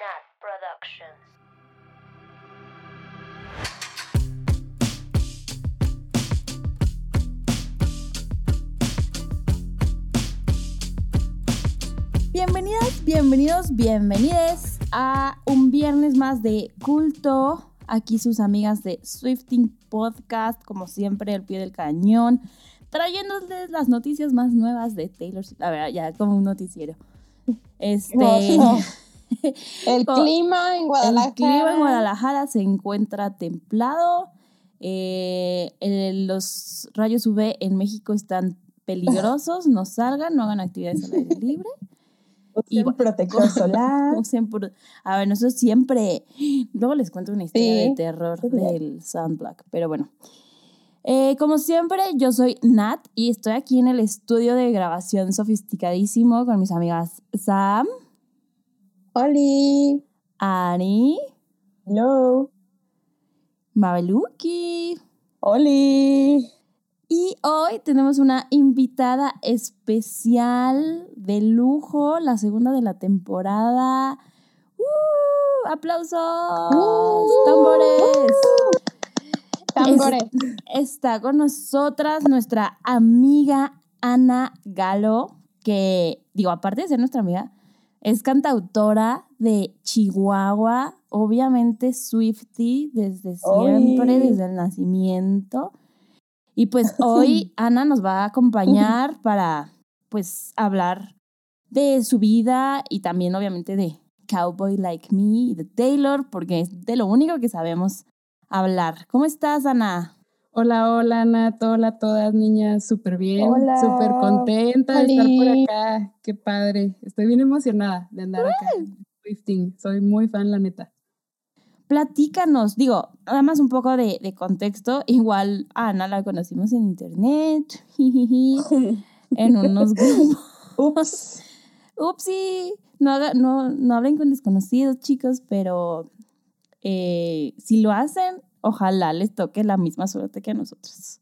Nat Productions. Bienvenidas, bienvenidos, bienvenides a un viernes más de culto. Aquí sus amigas de Swifting Podcast, como siempre, al pie del cañón, trayéndoles las noticias más nuevas de Taylor Swift. La verdad, ya como un noticiero. Este. El clima en Guadalajara. El clima en Guadalajara se encuentra templado. Eh, el- los rayos UV en México están peligrosos. No salgan, no hagan actividades al aire libre. Usen protector solar. Usen por- A ver, nosotros siempre. Luego les cuento una historia Sí. de terror del Sunblock. Pero bueno. Eh, como siempre, yo soy Nat y estoy aquí en el estudio de grabación sofisticadísimo con mis amigas Sam, Oli. Ani, Hello. Mabeluki. Oli. Y hoy tenemos una invitada especial de lujo, la segunda de la temporada. ¡Uh! ¡Aplausos! ¡Tambores! Tambores. Está con nosotras nuestra amiga Ana Galo, que, digo, aparte de ser nuestra amiga, es cantautora de Chihuahua, obviamente Swifty desde siempre, desde el nacimiento. Y pues hoy Ana nos va a acompañar para, pues, hablar de su vida y también, obviamente, de Cowboy Like Me y de Taylor, porque es de lo único que sabemos hablar. ¿Cómo estás, Ana? Hola, hola, Nat, hola todas niñas, súper bien, súper contenta de estar por acá, qué padre, estoy bien emocionada de andar acá, soy muy fan, la neta. Platícanos, digo, nada más un poco de, de contexto. Igual a Ana la conocimos en internet, en unos grupos. Ups. Upsi, no, haga- no, no hablen con desconocidos, chicos, pero eh, si lo hacen, ojalá les toque la misma suerte que a nosotros.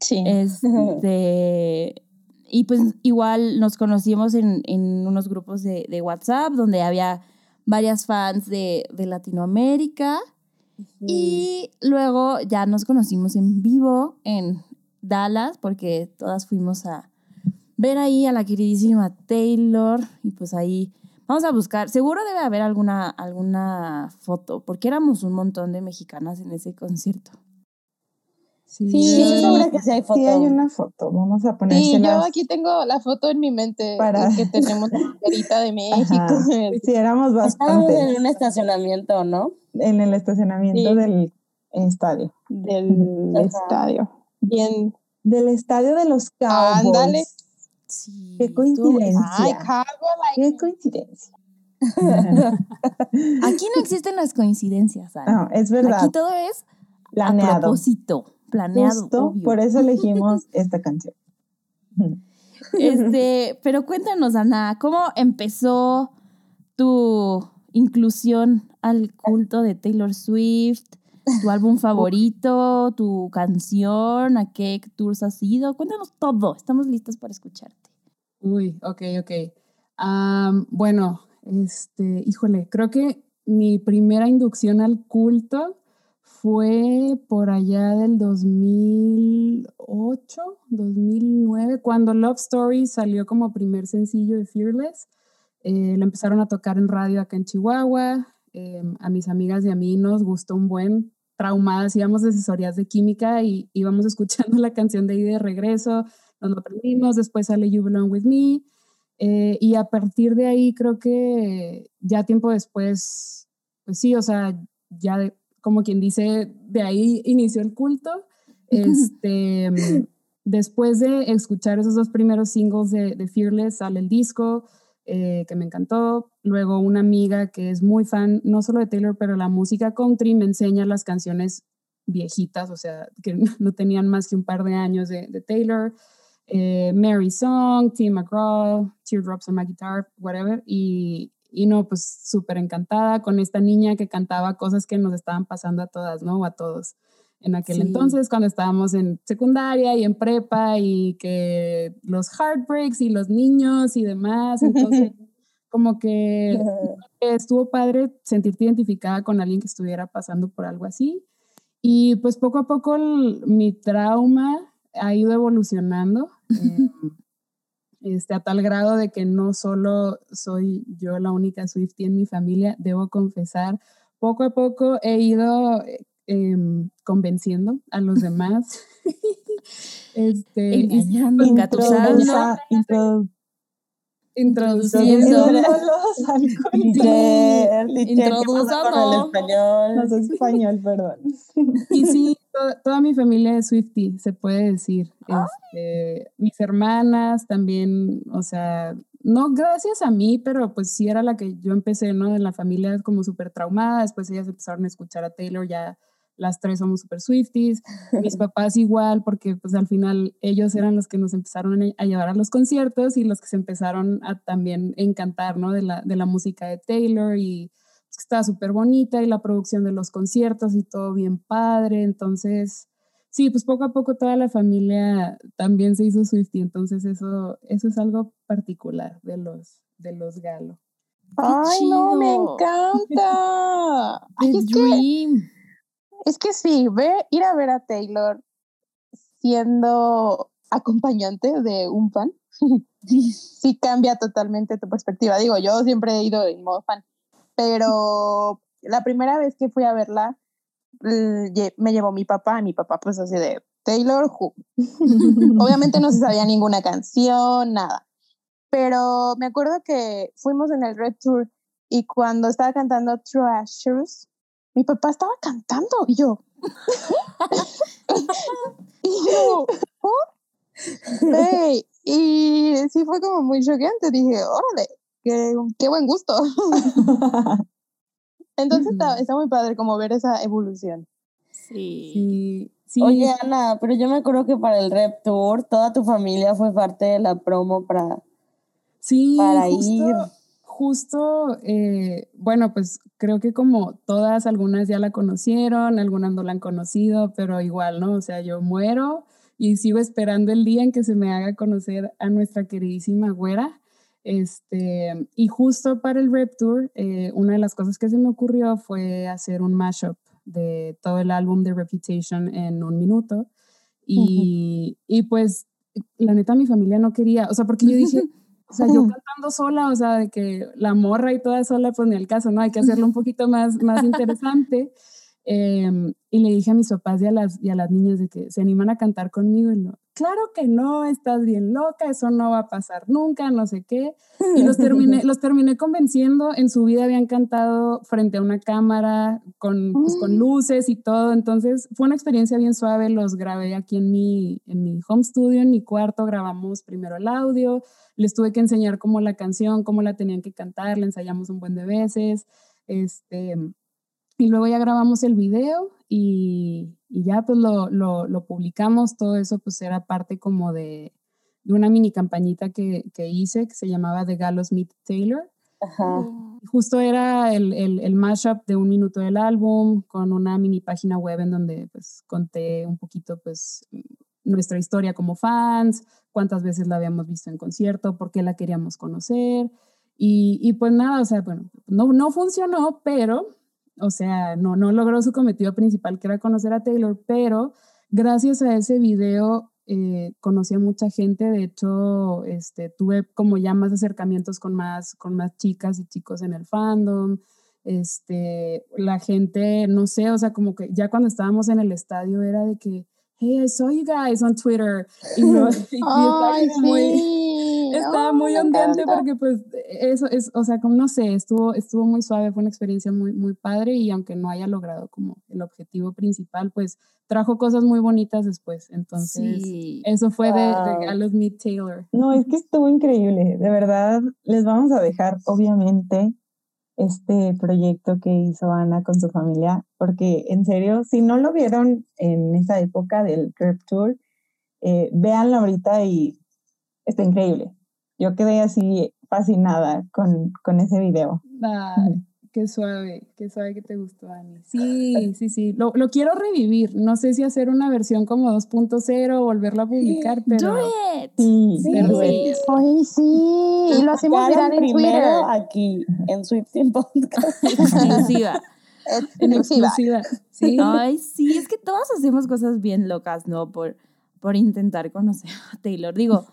Sí. Este, y pues igual nos conocimos en, en unos grupos de, de WhatsApp donde había varias fans de, de Latinoamérica. Y luego ya nos conocimos en vivo en Dallas porque todas fuimos a ver ahí a la queridísima Taylor y pues ahí vamos a buscar, seguro debe haber alguna, alguna foto porque éramos un montón de mexicanas en ese concierto. Sí, Sí, Sí, estoy segura que sí hay foto. Sí, hay una foto. Vamos a Sí, ponérsela. yo aquí tengo la foto en mi mente Para- que tenemos la banderita de México. Sí, éramos Estábamos en bastante un estacionamiento, ¿no? en el estacionamiento Sí. del estadio. Del Ajá. estadio. Bien. Del estadio de los Cowboys. Ándale. Sí, Qué coincidencia. Ay. Qué coincidencia. Aquí no existen las coincidencias, Ana. No, es verdad. Aquí todo es a Planeado. propósito, planeado. Justo obvio. por eso elegimos esta canción. Este, pero cuéntanos, Ana, ¿cómo empezó tu inclusión al culto de Taylor Swift? ¿Tu álbum favorito? ¿Tu canción? ¿A qué tours has ido? Cuéntanos todo. Estamos listas para escucharte. Uy, ok, ok. Am, bueno, este, híjole, creo que mi primera inducción al culto fue por allá del 2008, 2009, cuando Love Story salió como primer sencillo de Fearless. Eh, lo empezaron a tocar en radio acá en Chihuahua. Eh, a mis amigas y a mí nos gustó un buen traumadas, íbamos de asesorías de química y íbamos escuchando la canción de ahí de regreso, nos lo aprendimos, después sale You Belong With Me, eh, y a partir de ahí creo que ya tiempo después, pues sí, o sea, ya de- como quien dice, de ahí inició el culto. Este, después de escuchar esos dos primeros singles de, de Fearless, sale el disco, eh, que me encantó. Luego una amiga que es muy fan, no solo de Taylor, pero la música country, me enseña las canciones viejitas, o sea, que no tenían más que un par de años de, Taylor. Eh, Mary Song, Tim McGraw, Teardrops on My Guitar, whatever. Y, y no, pues súper encantada con esta niña que cantaba cosas que nos estaban pasando a todas, ¿no? O a todos. En aquel Sí. entonces, cuando estábamos en secundaria y en prepa y que los heartbreaks y los niños y demás. Entonces, como que estuvo padre sentirte identificada con alguien que estuviera pasando por algo así. Y pues poco a poco el- mi trauma ha ido evolucionando. eh, este, a tal grado de que no solo soy yo la única Swiftie en mi familia, debo confesar, poco a poco he ido eh, em, convenciendo a los demás. este, Engañando, engatusando. Introdu- Introduciendo. introduciéndolos al Teacher, teacher, ¿qué pasa con Introdúzalo. el español? No sé español, perdón. Y sí, to- toda mi familia es Swiftie, se puede decir. Este, mis hermanas también, o sea, no gracias a mí, pero pues sí era la que yo empecé, ¿no? En la familia como súper traumada, después ellas empezaron a escuchar a Taylor, ya las tres somos súper Swifties, mis papás igual, porque pues al final ellos eran los que nos empezaron a- llevar a los conciertos y los que se empezaron a también encantar, ¿no? De la, de la música de Taylor y pues, estaba súper bonita y la producción de los conciertos y todo bien padre. Entonces, sí, pues poco a poco toda la familia también se hizo Swiftie. Entonces, eso, eso es algo particular de los, de los Galo. Ay, no, me encanta. Ay, es, que, Dream. Es que sí, ver, ir a ver a Taylor siendo acompañante de un fan, sí cambia totalmente tu perspectiva. Digo, yo siempre he ido en modo fan, pero la primera vez que fui a verla, me llevó mi papá, mi papá pues así de Taylor, who? Obviamente no se sabía ninguna canción, nada. Pero me acuerdo que fuimos en el Red Tour y cuando estaba cantando Treasures, mi papá estaba cantando y yo. y yo, "¿Oh?". Y sí fue como muy choqueante. Dije, órale, qué, qué buen gusto. Entonces está, está muy padre como ver esa evolución. Sí. Sí, sí. Oye, Ana, pero yo me acuerdo que para el Rep Tour toda tu familia fue parte de la promo para... Sí, para justo, ir. Justo, eh, bueno, pues creo que como todas, algunas ya la conocieron, algunas no la han conocido, pero igual, ¿no? O sea, yo muero y sigo esperando el día en que se me haga conocer a nuestra queridísima güera. Este, y justo para el Rep Tour, eh, una de las cosas que se me ocurrió fue hacer un mashup de todo el álbum de Reputation en un minuto. Y, y pues, la neta, mi familia no quería, o sea, porque yo dije, o sea, yo cantando sola, o sea, de que la morra y toda sola, pues ni el caso, ¿no? Hay que hacerlo un poquito más, más interesante. Em, y le dije a mis papás y a, las, y a las niñas de que se animan a cantar conmigo. Y no, claro que no, estás bien loca, eso no va a pasar nunca, no sé qué. Y los terminé, los terminé convenciendo. En su vida habían cantado frente a una cámara, con, pues, con luces y todo. Entonces fue una experiencia bien suave. Los grabé aquí en mi, en mi home studio, en mi cuarto. Grabamos primero el audio. Les tuve que enseñar cómo la canción, cómo la tenían que cantar. La ensayamos un buen de veces. Este, y luego ya grabamos el video y, y ya pues lo, lo, lo, publicamos. Todo eso pues era parte como de, de una mini campañita que, que, hice que se llamaba The Gallows Meet Taylor. Ajá. Justo era el, el, el, mashup de un minuto del álbum con una mini página web en donde pues conté un poquito pues nuestra historia como fans, cuántas veces la habíamos visto en concierto, por qué la queríamos conocer. Y, y pues nada, o sea, bueno, no, no funcionó, pero o sea, no, no logró su cometido principal, que era conocer a Taylor, pero gracias a ese video eh, conocí a mucha gente, de hecho, este, tuve como ya más acercamientos con más, con más chicas y chicos en el fandom, este, la gente, no sé, o sea, como que ya cuando estábamos en el estadio era de que, hey, I saw you guys on Twitter. Y, no, y Ay, estaba muy, sí. Estaba Oh, muy ondeante porque pues eso es, o sea, como no sé, estuvo, estuvo muy suave, fue una experiencia muy, muy padre y aunque no haya logrado como el objetivo principal, pues trajo cosas muy bonitas después. Entonces, Sí. eso fue de. Regalos Meet Taylor. No, es que estuvo increíble. De verdad, les vamos a dejar, obviamente, este proyecto que hizo Ana con su familia, porque en serio, si no lo vieron en esa época del Curb Tour, eh, véanlo ahorita y está increíble. Yo quedé así fascinada con, con ese video. Ay, Qué suave, qué suave que te gustó, Ani. Sí, sí, sí. Lo, lo quiero revivir. No sé si hacer una versión como 2.0 o volverla a publicar, pero. Do it. Sí, Sí, Pero güey. Ay, sí. Y lo hacemos viral en primero Twitter. aquí en Swifting Podcast. Exclusiva. En Exclusiva. exclusiva. Sí. Ay, sí, es que todos hacemos cosas bien locas, ¿no? Por, por intentar conocer a Taylor. Digo,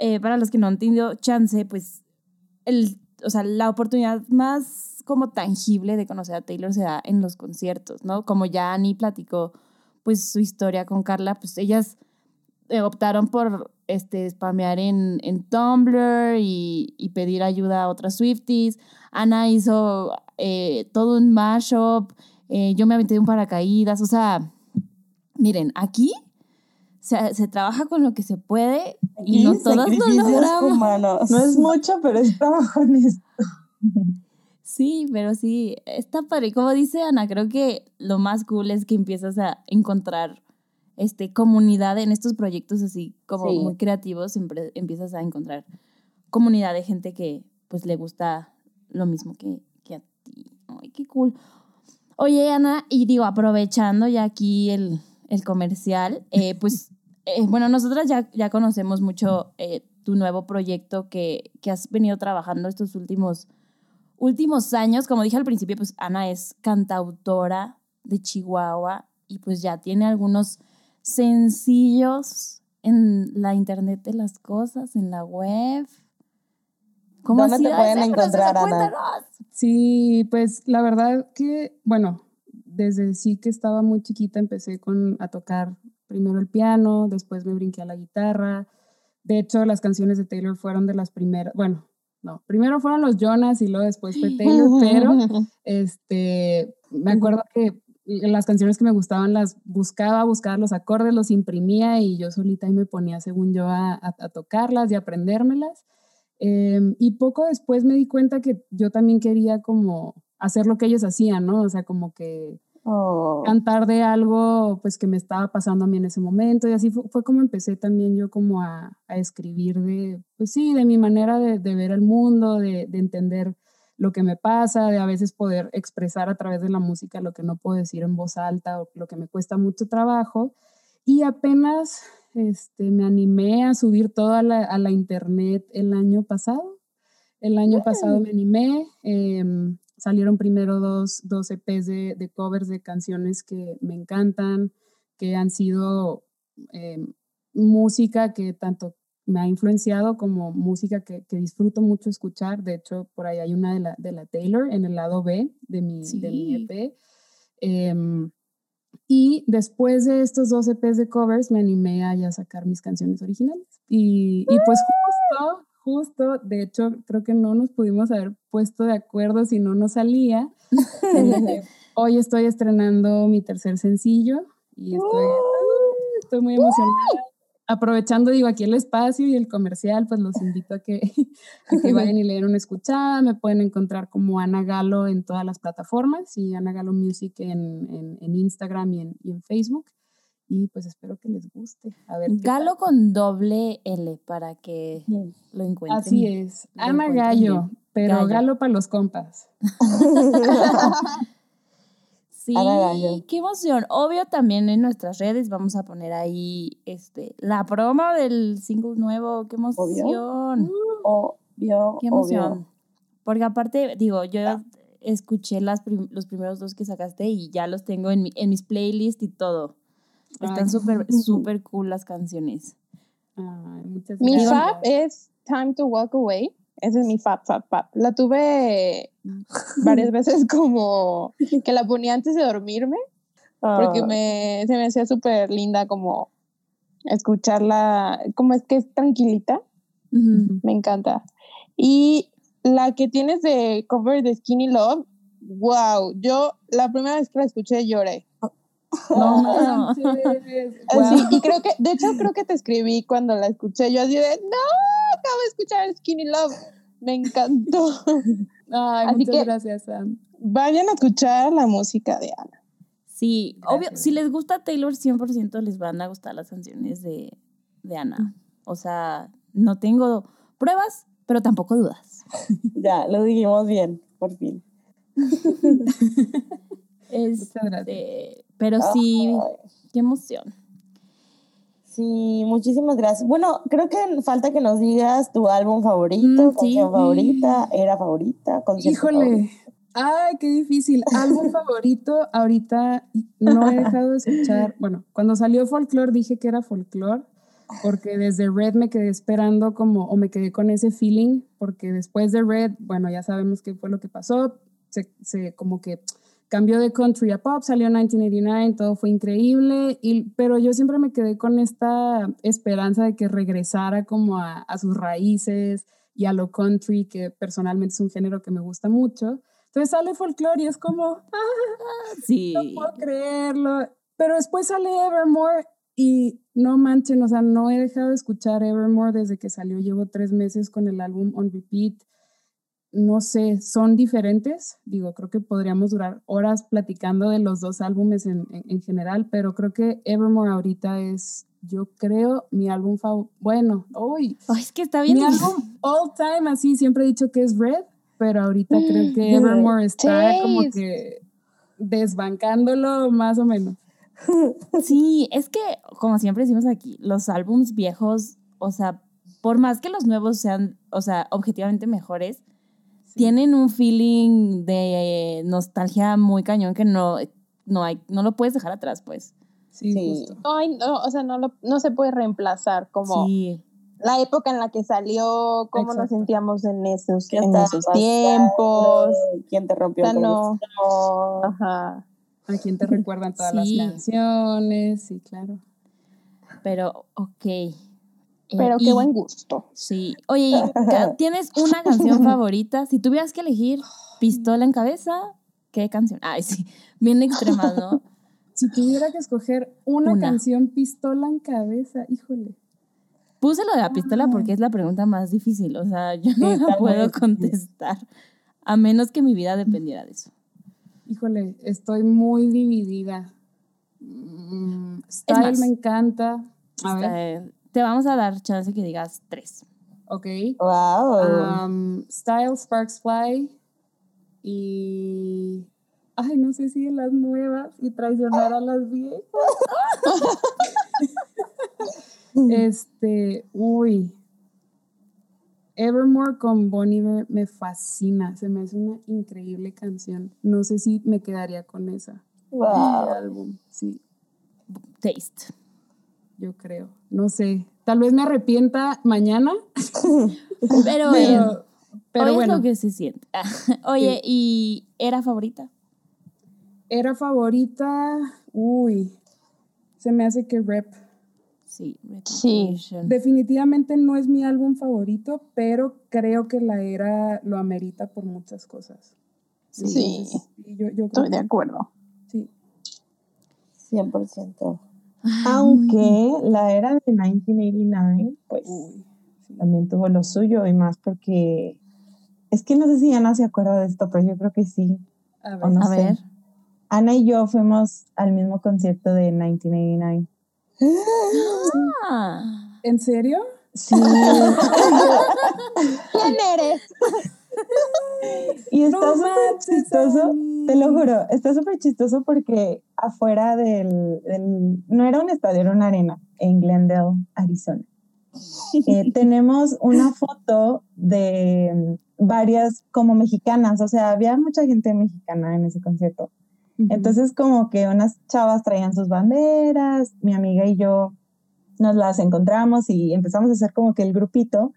eh, para los que no han tenido chance, pues, el, o sea, la oportunidad más como tangible de conocer a Taylor se da en los conciertos, ¿no? Como ya Annie platicó, pues, su historia con Carla, pues ellas eh, optaron por este, spamear en, en Tumblr y, y pedir ayuda a otras Swifties. Ana hizo eh, todo un mashup. eh, yo me aventé un paracaídas. O sea, miren, aquí se, se trabaja con lo que se puede y no todas lo logramos. humanos. No es mucho, pero es trabajo honesto. Sí, pero sí, está padre. Como dice Ana, creo que lo más cool es que empiezas a encontrar este, comunidad en estos proyectos así como Sí. muy creativos, siempre empiezas a encontrar comunidad de gente que pues le gusta lo mismo que, que a ti. Ay, qué cool. Oye, Ana, y digo, aprovechando ya aquí el, el comercial, eh, pues, eh, bueno, nosotras ya, ya conocemos mucho eh, tu nuevo proyecto que, que has venido trabajando estos últimos, últimos años. Como dije al principio, pues Ana es cantautora de Chihuahua y pues ya tiene algunos sencillos en la internet de las cosas, en la web. ¿Cómo ¿Dónde te pueden encontrar, proceso? Ana? Cuéntanos. Sí, pues la verdad que, bueno, desde sí que estaba muy chiquita empecé con, a tocar primero el piano, después me brinqué a la guitarra. De hecho, las canciones de Taylor fueron de las primeras, bueno, no, primero fueron los Jonas y luego después fue Taylor, pero este, me acuerdo que las canciones que me gustaban las buscaba, buscaba los acordes, los imprimía y yo solita ahí me ponía, según yo, a, a- a tocarlas y aprendérmelas. Em, y poco después me di cuenta que yo también quería como hacer lo que ellos hacían, ¿no? O sea, como que Oh. cantar de algo pues que me estaba pasando a mí en ese momento y así fue, fue como empecé también yo como a, a escribir de, pues sí, de mi manera de, de ver el mundo, de, de entender lo que me pasa, de a veces poder expresar a través de la música lo que no puedo decir en voz alta o lo que me cuesta mucho trabajo. Y apenas este, me animé a subir todo a la, a la internet el año pasado. El año pasado me animé. em, salieron primero dos, dos EPs de, de covers de canciones que me encantan, que han sido em, música que tanto me ha influenciado como música que, que disfruto mucho escuchar. De hecho, por ahí hay una de la, de la Taylor en el lado B de mi, de mi Sí. EP. Em, y después de estos dos EPs de covers, me animé a ya sacar mis canciones originales. Y, y pues justo, justo, de hecho, creo que no nos pudimos haber puesto de acuerdo si no nos salía. Eh, Hoy estoy estrenando mi tercer sencillo y estoy, estoy muy emocionada. Aprovechando, digo, aquí el espacio y el comercial, pues los invito a que, a que vayan y le den una escuchada. Me pueden encontrar como Ana Galo en todas las plataformas y Ana Galo Music en, en, en Instagram y en, y en Facebook. Y pues espero que les guste. A ver. Galo con doble L para que lo encuentren. Así es. encuentren Gallo, pero Gallo. Galo para los compas. Sí, qué emoción. Obvio también en nuestras redes vamos a poner ahí este la promo del single nuevo. Qué emoción. Obvio, Qué emoción. Porque aparte, digo, yo escuché las prim- los primeros dos que sacaste y ya los tengo en, mi- en mis playlists y todo. Están súper, súper cool las canciones. Ay, muchas Mi gracias. fab es Time to Walk Away. Ese es mi fab, fab, fab. La tuve varias veces como que la ponía antes de dormirme porque Ah, me, se me hacía súper linda como escucharla, como es que es tranquilita, me encanta. Y la que tienes de cover de Skinny Love, wow, yo la primera vez que la escuché lloré. No. Así, Guau. y creo que, de hecho, creo que te escribí cuando la escuché. Yo así de, no, acabo de escuchar Skinny Love. Me encantó. Ay, Así muchas que- gracias, Sam. Vayan a escuchar la música de Ana. Sí, obvio, si les gusta Taylor, 100% les van a gustar las canciones de, de Ana. O sea, no tengo pruebas, pero tampoco dudas. Ya, lo dijimos bien, por fin. Muchas gracias. Pero sí, qué emoción. Sí, muchísimas gracias. Bueno, creo que falta que nos digas tu álbum favorito, Mm, sí. canción favorita, era favorita, concierto favorito. Híjole, ay, qué difícil. Álbum favorito, ahorita no he dejado de escuchar. Bueno, cuando salió Folklore dije que era Folklore, porque desde Red me quedé esperando como, o me quedé con ese feeling, porque después de Red, bueno, ya sabemos qué fue lo que pasó, se, se como que cambió de country a pop, salió en 1989, todo fue increíble, y, pero yo siempre me quedé con esta esperanza de que regresara como a, a sus raíces y a lo country, que personalmente es un género que me gusta mucho. Entonces sale folklore y es como, ah, Sí. no puedo creerlo. Pero después sale Evermore y no manchen, o sea, no he dejado de escuchar Evermore desde que salió. Llevo tres meses con el álbum on repeat. No sé, son diferentes. Digo, creo que podríamos durar horas platicando de los dos álbumes en, en- en general, pero creo que Evermore ahorita es, yo creo, mi álbum favorito. Bueno, Ay, es que está bien. mi álbum all time, así siempre he dicho que es Red, pero ahorita creo que Evermore está como que desbancándolo más o menos. Sí, es que, como siempre decimos aquí, los álbums viejos, o sea, por más que los nuevos sean, o sea, objetivamente mejores, tienen un feeling de nostalgia muy cañón que no, no hay, no lo puedes dejar atrás, pues. Sí, Sí. justo. Ay, no, o sea, no, lo- no se puede reemplazar como Sí, la época en la que salió, cómo nos sentíamos en esos, tiempos. ¿Quién te rompió O sea, el no. Ajá. ¿A quién te recuerdan todas Sí. las canciones? Sí, claro. pero, ok. Eh, Pero y- qué buen gusto. Sí. Oye, ¿y ca- ¿tienes una canción favorita? Si tuvieras que elegir pistola en cabeza, ¿qué canción? Ay, sí, bien extrema, ¿no? Si tuviera que escoger una, Una. canción pistola en cabeza, híjole. Puse lo de la pistola porque es la pregunta más difícil. O sea, yo no la puedo contestar. A menos que mi vida dependiera de eso. Híjole, estoy muy dividida. Mm, Style más, me encanta. A ver, Eh, te vamos a dar chance que digas tres. ok. Wow. Um, Style, Sparks Fly y... Ay, no sé si las nuevas y traicionar a las viejas. este, uy. Evermore con Bon Iver me fascina. Se me hace una increíble canción. No sé si me quedaría con esa. wow. álbum. Sí, Taste. Yo creo. No sé. Tal vez me arrepienta mañana, Pero, pero, pero hoy bueno. es lo que se siente. Oye, ¿y era favorita? Era favorita. Uy, se me hace que Rep. Sí, Sí. Definitivamente no es mi álbum favorito, pero creo que la era lo amerita por muchas cosas. Sí. Entonces, yo, yo creo Estoy de que acuerdo. sí. 100%. Aunque la era de 1989, pues sí. también tuvo lo suyo y más porque es que no sé si Ana se acuerda de esto, pero yo creo que sí. A O ver. no A sé. ver. Ana y yo fuimos al mismo concierto de 1989. Ah, ¿En serio? Sí, ¿Quién eres? y está No súper chistoso, te lo juro, está súper chistoso porque afuera del, del- no era un estadio, era una arena en Glendale, Arizona. Eh, tenemos una foto de varias como mexicanas, o sea, había mucha gente mexicana en ese concierto. Entonces como que unas chavas traían sus banderas, mi amiga y yo nos las encontramos y empezamos a hacer como que el grupito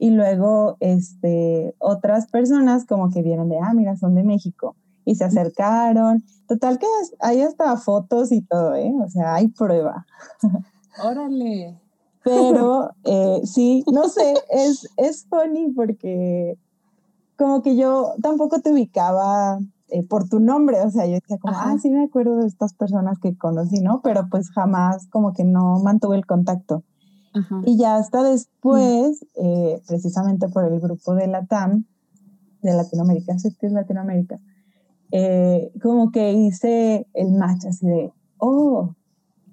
y luego este, otras personas como que vieron de, ah, mira, son de México y se acercaron. Total que hay hasta fotos y todo, ¿eh? O sea, hay prueba. Órale. Pero eh, sí, no sé, es, es funny porque como que yo tampoco te ubicaba eh, por tu nombre, o sea, yo decía como, Ajá. ah, sí me acuerdo de estas personas que conocí, ¿no? Pero pues jamás como que no mantuve el contacto. Ajá. Y ya hasta después, eh, precisamente por el grupo de la TAM, de Latinoamérica, sí que es Latinoamérica, eh, como que hice el match así de, oh,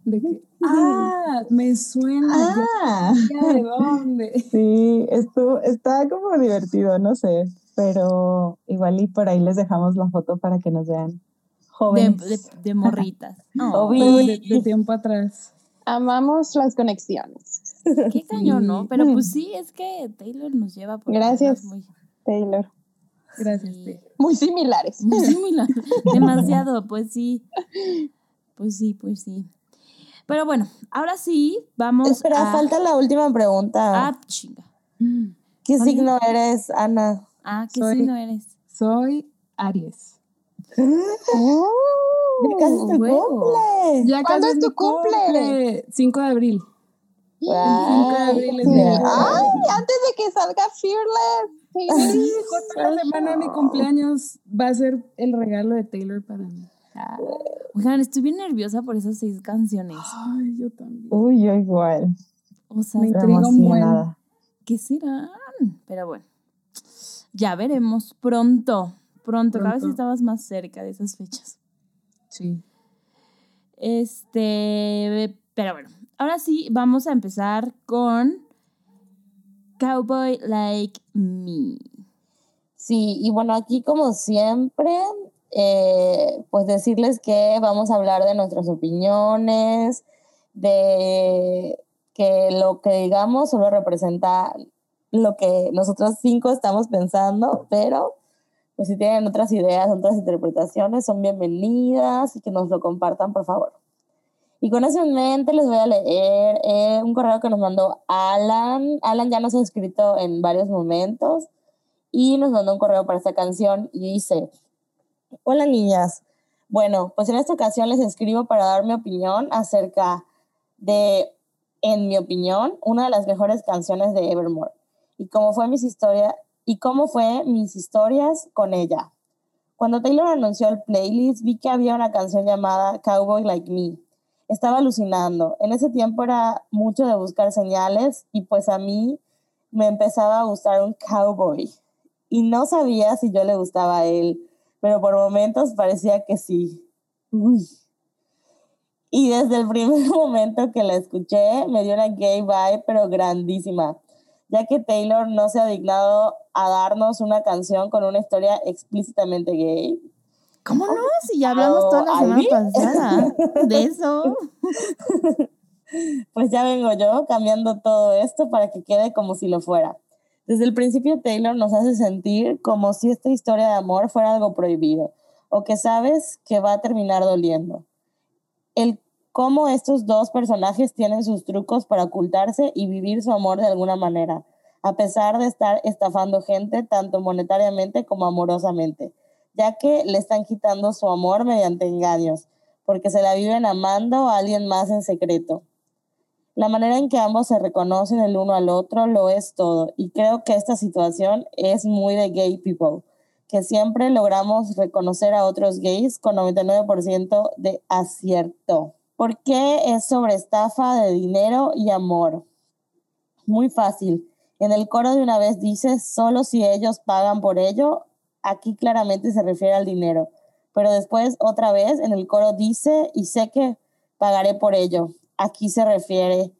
¿De qué? Ah, me suena. ah, ya, de dónde. sí, esto está como divertido, no sé. pero igual y por ahí les dejamos la foto para que nos vean jóvenes. de- de morritas. Oh. De, de tiempo atrás. Amamos las conexiones. qué cañón, ¿no? Pero pues sí, es que Taylor nos lleva por Gracias. Taylor. Gracias, Sí. Taylor. Muy similares. Muy similar. Demasiado, pues sí. Pues sí, pues sí. Pero bueno, ahora sí, vamos Espera, a... falta la última pregunta. Ah, chinga. ¿Qué ¿cuál signo eres, Ana? Ah, ¿qué Soy- signo eres? Soy Aries. Ya casi es tu huevo. cumple. Ya ¿Cuándo es tu cumple? 5 de abril. Ay, de abril es sí. Ay, antes de que salga Fearless. Sí, justo la semana de mi cumpleaños va a ser el regalo de Taylor para mí. Ah. Oigan, estoy bien nerviosa por esas seis canciones. Ay, yo también. Uy, yo igual. O sea, Me intriga un buen. ¿qué serán? Pero bueno, ya veremos pronto. Pronto, cada vez Pronto. estabas más cerca de esas fechas. Sí. Este, pero bueno, ahora sí, vamos a empezar con Cowboy Like Me. Sí, y bueno, aquí como siempre, eh, pues decirles que vamos a hablar de nuestras opiniones, de que lo que digamos solo representa lo que nosotros cinco estamos pensando, pero pues si tienen otras ideas, otras interpretaciones, son bienvenidas y que nos lo compartan, por favor. Y con eso en mente les voy a leer eh, un correo que nos mandó Alan. Alan ya nos ha escrito en varios momentos y nos mandó un correo para esta canción y dice, hola niñas, bueno, pues en esta ocasión les escribo para dar mi opinión acerca de, en mi opinión, una de las mejores canciones de Evermore y cómo fue mis historias y cómo fue mis historias con ella. Cuando Taylor anunció el playlist, vi que había una canción llamada Cowboy Like Me. Estaba alucinando. En ese tiempo era mucho de buscar señales y pues a mí me empezaba a gustar un cowboy y no sabía si yo le gustaba a él, pero por momentos parecía que sí. Uy. Y desde el primer momento que la escuché, me dio una gay vibe, pero grandísima, ya que Taylor no se ha dignado a darnos una canción con una historia explícitamente gay. ¿Cómo no? Si ya hablamos toda la semana pasada de eso. Pues ya vengo yo cambiando todo esto para que quede como si lo fuera. Desde el principio Taylor nos hace sentir como si esta historia de amor fuera algo prohibido o que sabes que va a terminar doliendo. El cómo estos dos personajes tienen sus trucos para ocultarse y vivir su amor de alguna manera, a pesar de estar estafando gente tanto monetariamente como amorosamente, ya que le están quitando su amor mediante engaños, porque se la viven amando a alguien más en secreto. La manera en que ambos se reconocen el uno al otro lo es todo, y creo que esta situación es muy de gay people, que siempre logramos reconocer a otros gays con 99% de acierto. ¿Por qué es sobre estafa de dinero y amor? Muy fácil. En el coro de una vez dice, solo si ellos pagan por ello, aquí claramente se refiere al dinero. Pero después otra vez en el coro dice, y sé que pagaré por ello. Aquí se refiere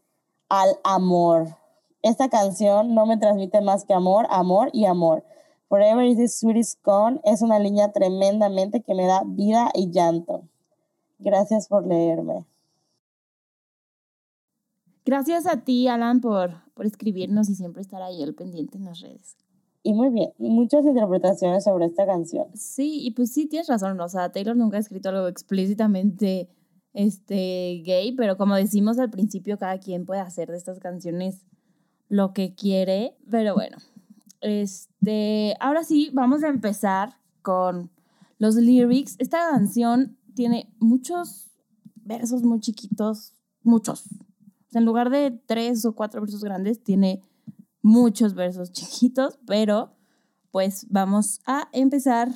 al amor. Esta canción no me transmite más que amor, amor y amor. Forever is the sweetest gone es una línea tremendamente que me da vida y llanto. Gracias por leerme. Gracias a ti, Alan, por, por escribirnos y siempre estar ahí al pendiente en las redes. Y muy bien, muchas interpretaciones sobre esta canción. Sí, y pues sí, tienes razón. O sea, Taylor nunca ha escrito algo explícitamente este, gay, pero como decimos al principio, cada quien puede hacer de estas canciones lo que quiere. Pero bueno, este, ahora sí, vamos a empezar con los lyrics. Esta canción tiene muchos versos muy chiquitos, muchos. En lugar de tres o cuatro versos grandes, tiene muchos versos chiquitos, pero pues vamos a empezar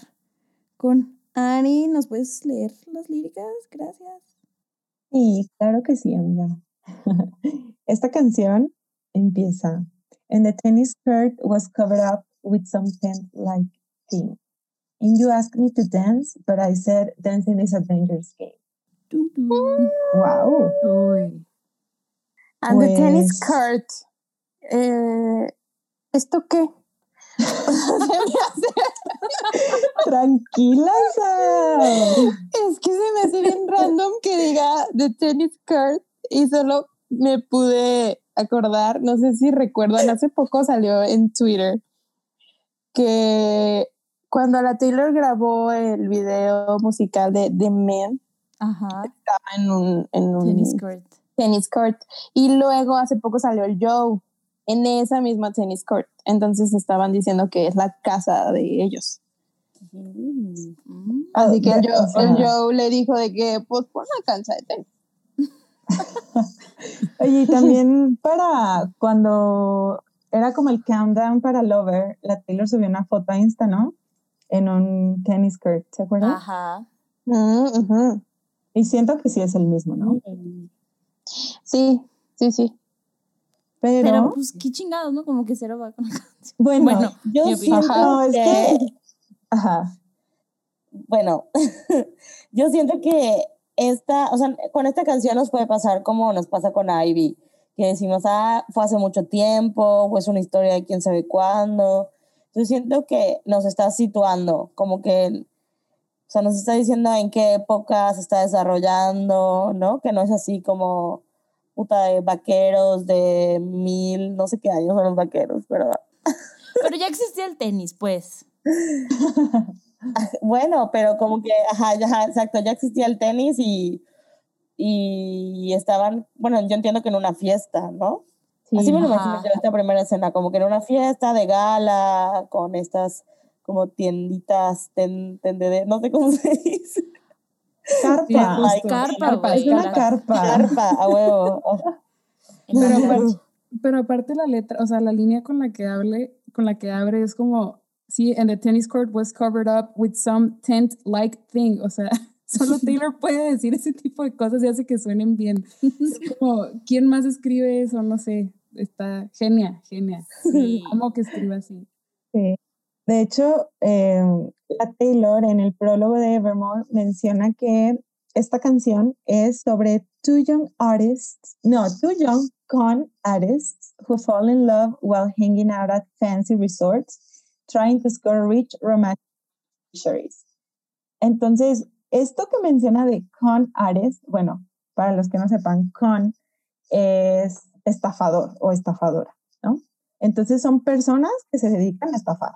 con Ani. ¿Nos puedes leer las líricas? Gracias. Sí, claro que sí, amiga. Esta canción empieza. And the tennis skirt was covered up with some tent-like thing. And you asked me to dance, but I said dancing is a dangerous game. Wow. Uy. And the tennis Pues- skirt. Eh, ¿Esto qué? Tranquila. Es que se me hace bien random que diga The Tennis Skirt y solo me pude acordar, no sé si recuerdan, hace poco salió en Twitter que cuando la Taylor grabó el video musical de The Man, Ajá. estaba en un, en un Tennis court. tennis court y luego hace poco salió el Joe en esa misma tennis court. Entonces estaban diciendo que es la casa de ellos. Mm. Así que el Joe, el le dijo de que pues pon una cancha de tenis. Oye, y también para cuando era como el countdown para Lover, la Taylor subió una foto a Insta, ¿no? En un tennis skirt, ¿se acuerdan? Ajá. Mm, ujú. Y siento que sí es el mismo, ¿no? Sí, sí, sí. Pero, Pero, pues, qué chingados, ¿no? Como que cero va con la canción. bueno, bueno, Yo siento Ajá, es que, que- ajá, bueno, yo siento que esta, o sea, con esta canción nos puede pasar como nos pasa con Ivy, que decimos, ah, fue hace mucho tiempo, o es una historia de quién sabe cuándo. Yo siento que nos está situando, como que, o sea, nos está diciendo en qué época se está desarrollando, ¿no? Que no es así como puta de vaqueros de mil, no sé qué años son los vaqueros, pero Pero ya existía el tenis, pues. Bueno, pero como que, ajá, ya, ajá, exacto, ya existía el tenis y, y estaban, bueno, yo entiendo que en una fiesta, ¿no? Así me lo imagino yo esta primera escena, como que en una fiesta de gala, con estas como tienditas, ten, tendede- no sé cómo se dice. carpa. Sí. Ay, Carpa, carpa, güey. es una carpa. Carpa, a huevo. Pero aparte, pero aparte la letra, o sea, la línea con la que hable, con la que abre es como, sí, and the tennis court was covered up with some tent-like thing. O sea, solo Taylor puede decir ese tipo de cosas y hace que suenen bien. Es como, ¿quién más escribe eso? No sé. Está genia, genia. Sí. ¿Cómo que escribe así? Sí. De hecho, eh, la Taylor en el prólogo de Evermore menciona que esta canción es sobre two young artists, no, two young con artists who fall in love while hanging out at fancy resorts, trying to score rich romantic luxuries. Entonces, esto que menciona de con artist, bueno, para los que no sepan, con es estafador o estafadora, ¿no? Entonces son personas que se dedican a estafar.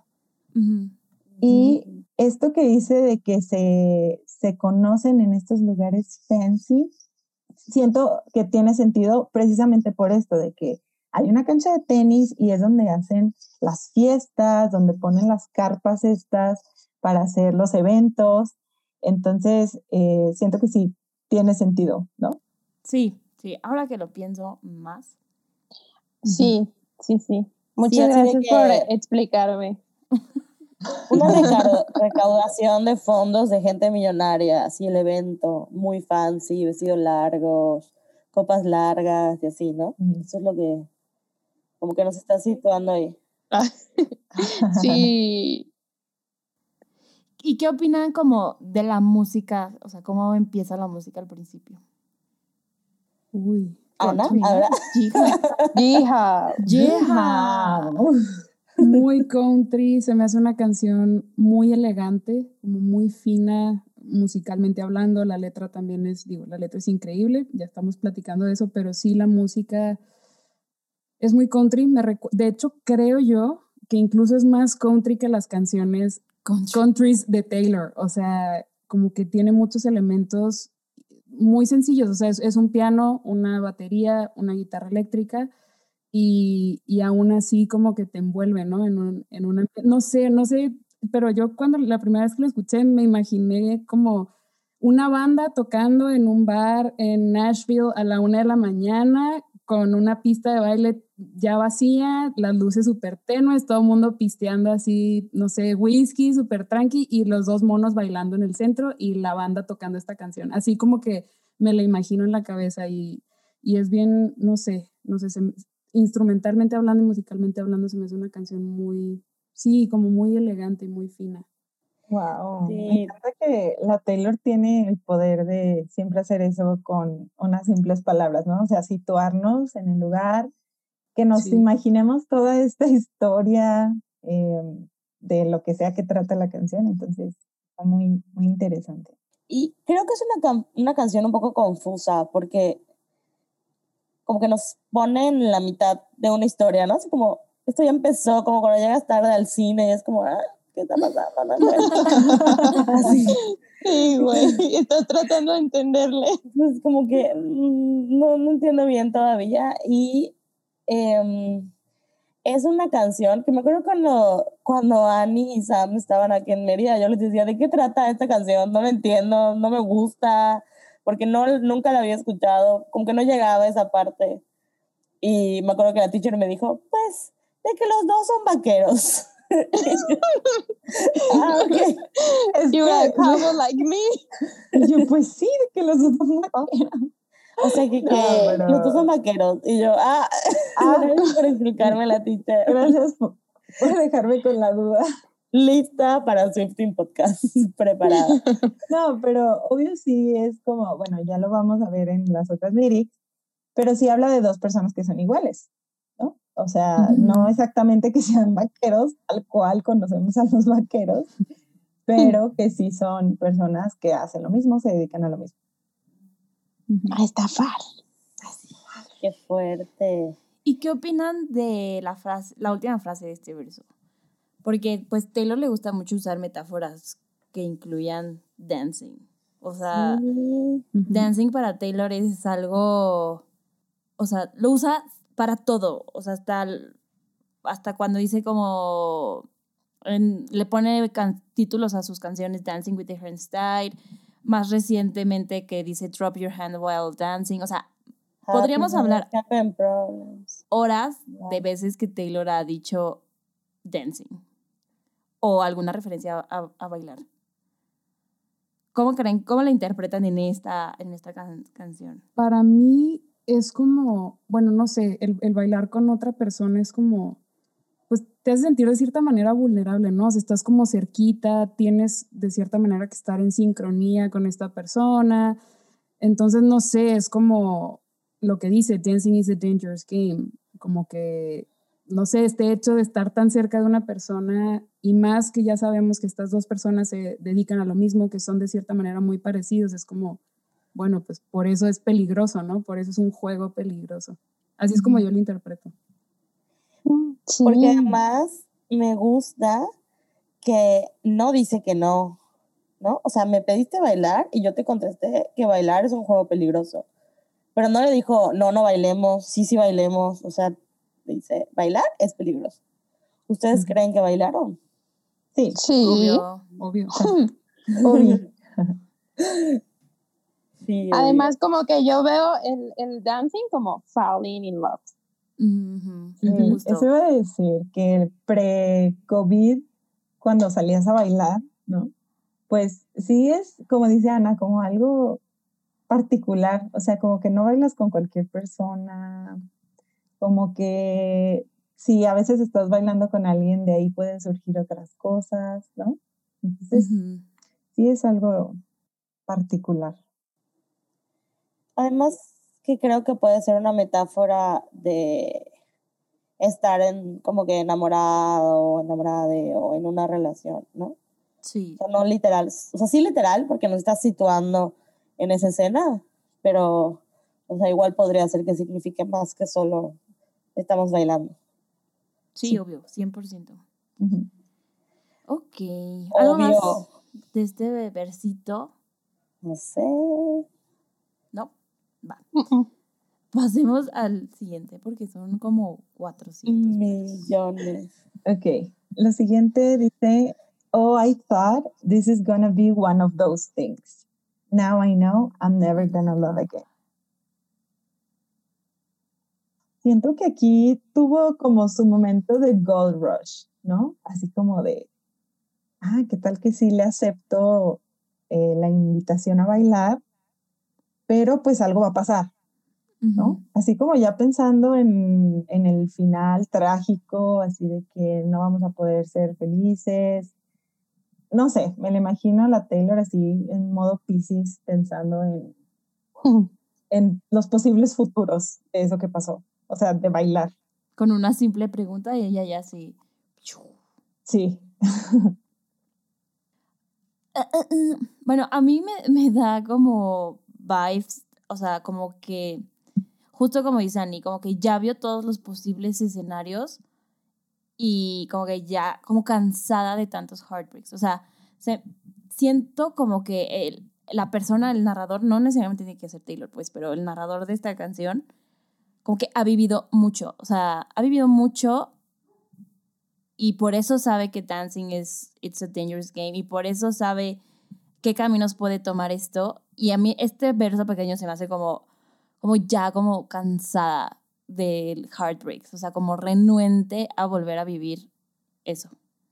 Ujú. Y esto que dice de que se, se conocen en estos lugares fancy, siento que tiene sentido precisamente por esto, de que hay una cancha de tenis y es donde hacen las fiestas, donde ponen las carpas estas para hacer los eventos. Entonces, eh, siento que sí tiene sentido, ¿no? Sí, sí. Ahora que lo pienso más. Sí, sí, sí. Muchas gracias por explicarme. Una recau- recaudación de fondos de gente millonaria, así el evento, muy fancy, vestidos largos, copas largas y así, ¿no? Eso es lo que, como que nos está situando ahí. Sí. ¿Y qué opinan como de la música? O sea, ¿cómo empieza la música al principio? Uy. Ana, ahora, Hija. Yeah. muy country, se me hace una canción muy elegante, como muy fina musicalmente hablando, la letra también es, digo, la letra es increíble, ya estamos platicando de eso, pero sí la música es muy country, me de hecho creo yo que incluso es más country que las canciones Country. countries de Taylor, o sea, como que tiene muchos elementos muy sencillos, o sea, es, un piano, una batería, una guitarra eléctrica y, y aún así como que te envuelve, ¿no? En, un, en una, no sé, no sé, pero yo cuando la primera vez que lo escuché me imaginé como una banda tocando en un bar en Nashville a la una de la mañana con una pista de baile ya vacía, las luces súper tenues, todo el mundo pisteando así, no sé, whisky súper tranqui y los dos monos bailando en el centro y la banda tocando esta canción. Así como que me la imagino en la cabeza y, y es bien, no sé, no sé, se me- instrumentalmente hablando y musicalmente hablando se me hace una canción muy, sí, como muy elegante y muy fina. Wow, Sí. me encanta que la Taylor tiene el poder de siempre hacer eso con unas simples palabras, ¿no? O sea, situarnos en el lugar, que nos Sí. imaginemos toda esta historia, eh, de lo que sea que trata la canción, entonces está muy, muy interesante. Y creo que es una, una canción un poco confusa porque como que nos pone en la mitad de una historia, ¿no? Así como, esto ya empezó, como cuando llegas tarde al cine es como, ah, ¿qué está pasando? Sí, güey, estás tratando de entenderle. Es como que mm, no, no entiendo bien todavía. Y em, es una canción que me acuerdo cuando, cuando Annie y Sam estaban aquí en Mérida, yo les decía, ¿de qué trata esta canción? No la entiendo, no me gusta, porque no, nunca la había escuchado, como que no llegaba a esa parte. Y me acuerdo que la teacher me dijo, pues, de que los dos son vaqueros. ah, okay. You like me. Yo, pues sí, de que los dos son vaqueros. O sea, que, que no, pero... los dos son vaqueros. Y yo, ah, ah gracias por explicarme la teacher. Gracias por, por dejarme con la duda lista para Swifting Podcast, preparada. No, pero obvio sí es como, bueno, ya lo vamos a ver en las otras lyrics, pero sí habla de dos personas que son iguales, ¿no? O sea, no exactamente que sean vaqueros, tal cual conocemos a los vaqueros, pero que sí son personas que hacen lo mismo, se dedican a lo mismo. A estafar. Qué fuerte. ¿Y qué opinan de la frase, la última frase de este verso? Porque pues Taylor le gusta mucho usar metáforas que incluyan dancing. O sea, dancing para Taylor es algo, o sea, lo usa para todo. O sea, hasta, hasta cuando dice como, le pone títulos a sus canciones, Dancing with the Style. Más recientemente que dice Drop Your Hand While Dancing. O sea, podríamos hablar horas de veces que Taylor ha dicho dancing o alguna referencia a, a bailar. ¿Cómo creen, cómo la interpretan en esta, en esta canción? Para mí es como, bueno, no sé, el, el, bailar con otra persona es como, pues te hace sentir de cierta manera vulnerable, ¿no? O sea, estás como cerquita, tienes de cierta manera que estar en sincronía con esta persona. Entonces, no sé, es como lo que dice, dancing is a dangerous game, como que no sé, este hecho de estar tan cerca de una persona y más que ya sabemos que estas dos personas se dedican a lo mismo, que son de cierta manera muy parecidos, es como, bueno, pues por eso es peligroso, ¿no? Por eso es un juego peligroso. Así es como yo lo interpreto. Porque además me gusta que no dice que no, ¿no? O sea, me pediste bailar y yo te contesté que bailar es un juego peligroso. Pero no le dijo, no, no bailemos, sí, sí bailemos. O sea, dice, bailar es peligroso. ¿Ustedes creen que bailaron? Sí. Sí. Obvio. Obvio. obvio. sí, Además, como que yo veo el, el dancing como falling in love. Eso iba a decir que el pre-COVID, cuando salías a bailar, ¿no? Pues sí es, como dice Ana, como algo particular, o sea, como que no bailas con cualquier persona, como que si a veces estás bailando con alguien, de ahí pueden surgir otras cosas, ¿no? Entonces, sí es algo particular. Además, que creo que puede ser una metáfora de estar en como que enamorado o enamorada de, o en una relación, ¿no? Sí. O sea, no literal, o sea, sí literal porque nos estás situando en esa escena, pero, o sea, igual podría ser que signifique más que solo estamos bailando. Sí, obvio, 100%. Ok. ¿Algo más de este versito? No sé. Va. Pasemos al siguiente porque son como 400. Millones. Ok. Lo siguiente dice, oh, I thought this is gonna be one of those things. Now I know I'm never gonna love again. siento que aquí tuvo como su momento de gold rush, ¿no? Así como de, ah, ¿qué tal que sí le acepto eh, la invitación a bailar? Pero pues algo va a pasar, ¿no? Así como ya pensando en, en, el final trágico, así de que no vamos a poder ser felices. No sé, me lo imagino a la Taylor así en modo Pisces pensando en, en los posibles futuros de eso que pasó o sea, de bailar. Con una simple pregunta y ella ya sí. Sí. Eh, eh, eh, Bueno, a mí me, me da como vibes, o sea, como que, justo como dice Annie, como que ya vio todos los posibles escenarios y como que ya, como cansada de tantos heartbreaks. O sea, se, siento como que el, la persona, el narrador, no necesariamente tiene que ser Taylor, pues, pero el narrador de esta canción, como que ha vivido mucho, o sea, ha vivido mucho y por eso sabe que dancing es it's a dangerous game y por eso sabe qué caminos puede tomar esto y a mí este verso pequeño se me hace como como ya como cansada del heartbreaks, o sea, como renuente a volver a vivir eso.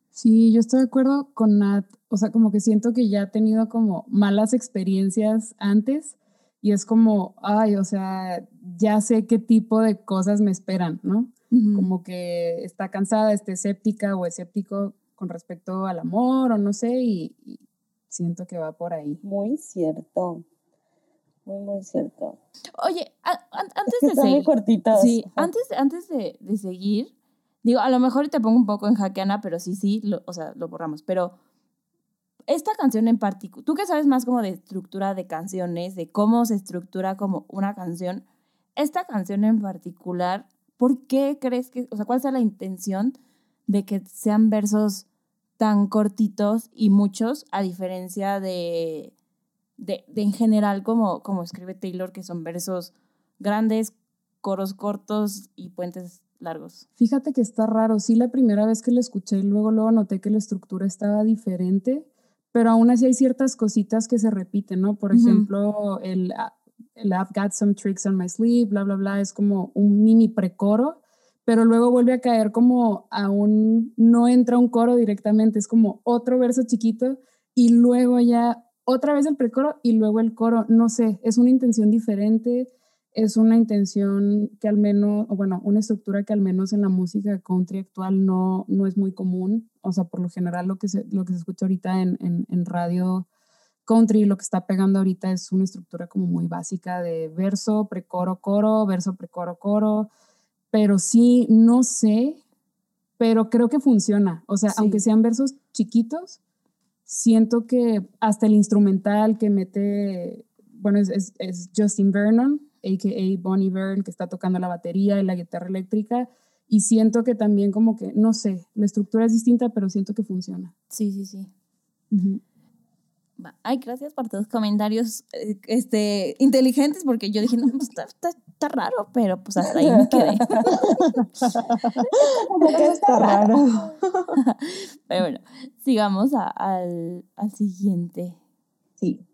Sí, yo estoy de acuerdo con Nat. O sea, como que siento que ya ha tenido como malas experiencias antes y es como, ay, o sea, ya sé qué tipo de cosas me esperan, ¿no? Como que está cansada, está escéptica o escéptico con respecto al amor o no sé, y, y siento que va por ahí. Muy cierto. Muy, muy cierto. Oye, a- antes Es que de están muy seguir, cortitas. sí, antes, antes de, de seguir, digo, a lo mejor te pongo un poco en jaque, Ana, pero sí, sí, lo- o sea, lo borramos, pero esta canción en particular, tú que sabes más como de estructura de canciones, de cómo se estructura como una canción, esta canción en particular, ¿por qué crees que, o sea, cuál sea la intención de que sean versos tan cortitos y muchos, a diferencia de, de, de en general como, como escribe Taylor, que son versos grandes, coros cortos y puentes largos? Fíjate que está raro. Sí, la primera vez que lo escuché, luego, luego noté que la estructura estaba diferente, pero aún así hay ciertas cositas que se repiten, ¿no? Por ejemplo, el, el I've got some tricks on my sleeve, bla, bla, bla, es como un mini precoro, pero luego vuelve a caer como a un, no entra un coro directamente, es como otro verso chiquito y luego ya otra vez el precoro y luego el coro, no sé, es una intención diferente es una intención que al menos, o bueno, una estructura que al menos en la música country actual no, no es muy común. O sea, por lo general lo que se, lo que se escucha ahorita en, en, radio country, lo que está pegando ahorita es una estructura como muy básica de verso, precoro, coro, verso, precoro, coro. Pero sí, no sé, pero creo que funciona. O sea, Sí. aunque sean versos chiquitos, siento que hasta el instrumental que mete, bueno, es, es, es Justin Vernon, a.k.a. Bonnie Byrne, que está tocando la batería y la guitarra eléctrica, y siento que también como que, no sé, la estructura es distinta, pero siento que funciona. Sí, sí, sí. Ujú. Va. Ay, gracias por tus comentarios eh, este, inteligentes, porque yo dije, no, pues, está, está, está raro, pero pues hasta ahí me quedé. Como que Está raro. Pero bueno, sigamos a- al, al siguiente. Sí.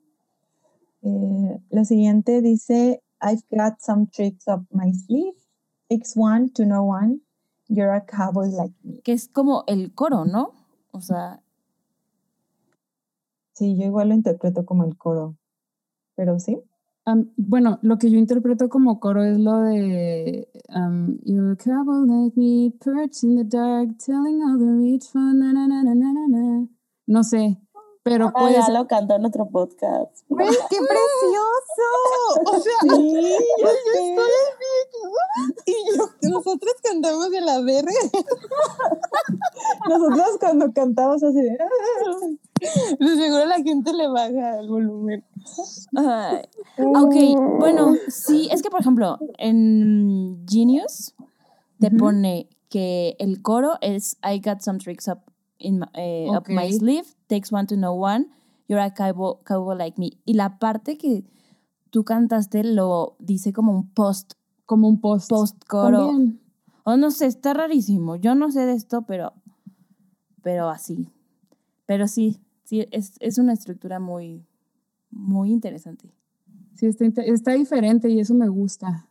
Eh, lo siguiente dice, I've got some tricks up my sleeve. Takes one to know one. You're a cowboy like me. Que es como el coro, ¿no? O sea, Sí, yo igual lo interpreto como el coro. Pero sí. Am, bueno, lo que yo interpreto como coro es lo de um, You're a cowboy like me, perched in the dark, telling all the rich fun, na, na, na, na, na, na, na. No sé, pero Ah, puede ya ser- lo cantó en otro podcast. ¡Güey, qué precioso! O sea, Sí, yo, yo estoy y yo, nosotros cantamos de la verga. Nosotros cuando cantamos así de... "Ah". De seguro la gente le baja el volumen. ay. ok, bueno, sí, es que por ejemplo, en Genius te pone que el coro es I got some tricks up, in my, eh, up my sleeve, takes one to know one, you're a cowboy, cowboy like me. Y la parte que tú cantaste lo dice como un post, como un post. post coro. También. O no sé, está rarísimo. Yo no sé de esto, pero, pero así. Pero sí, sí, es, es una estructura muy, muy interesante. Sí, está, está diferente y eso me gusta.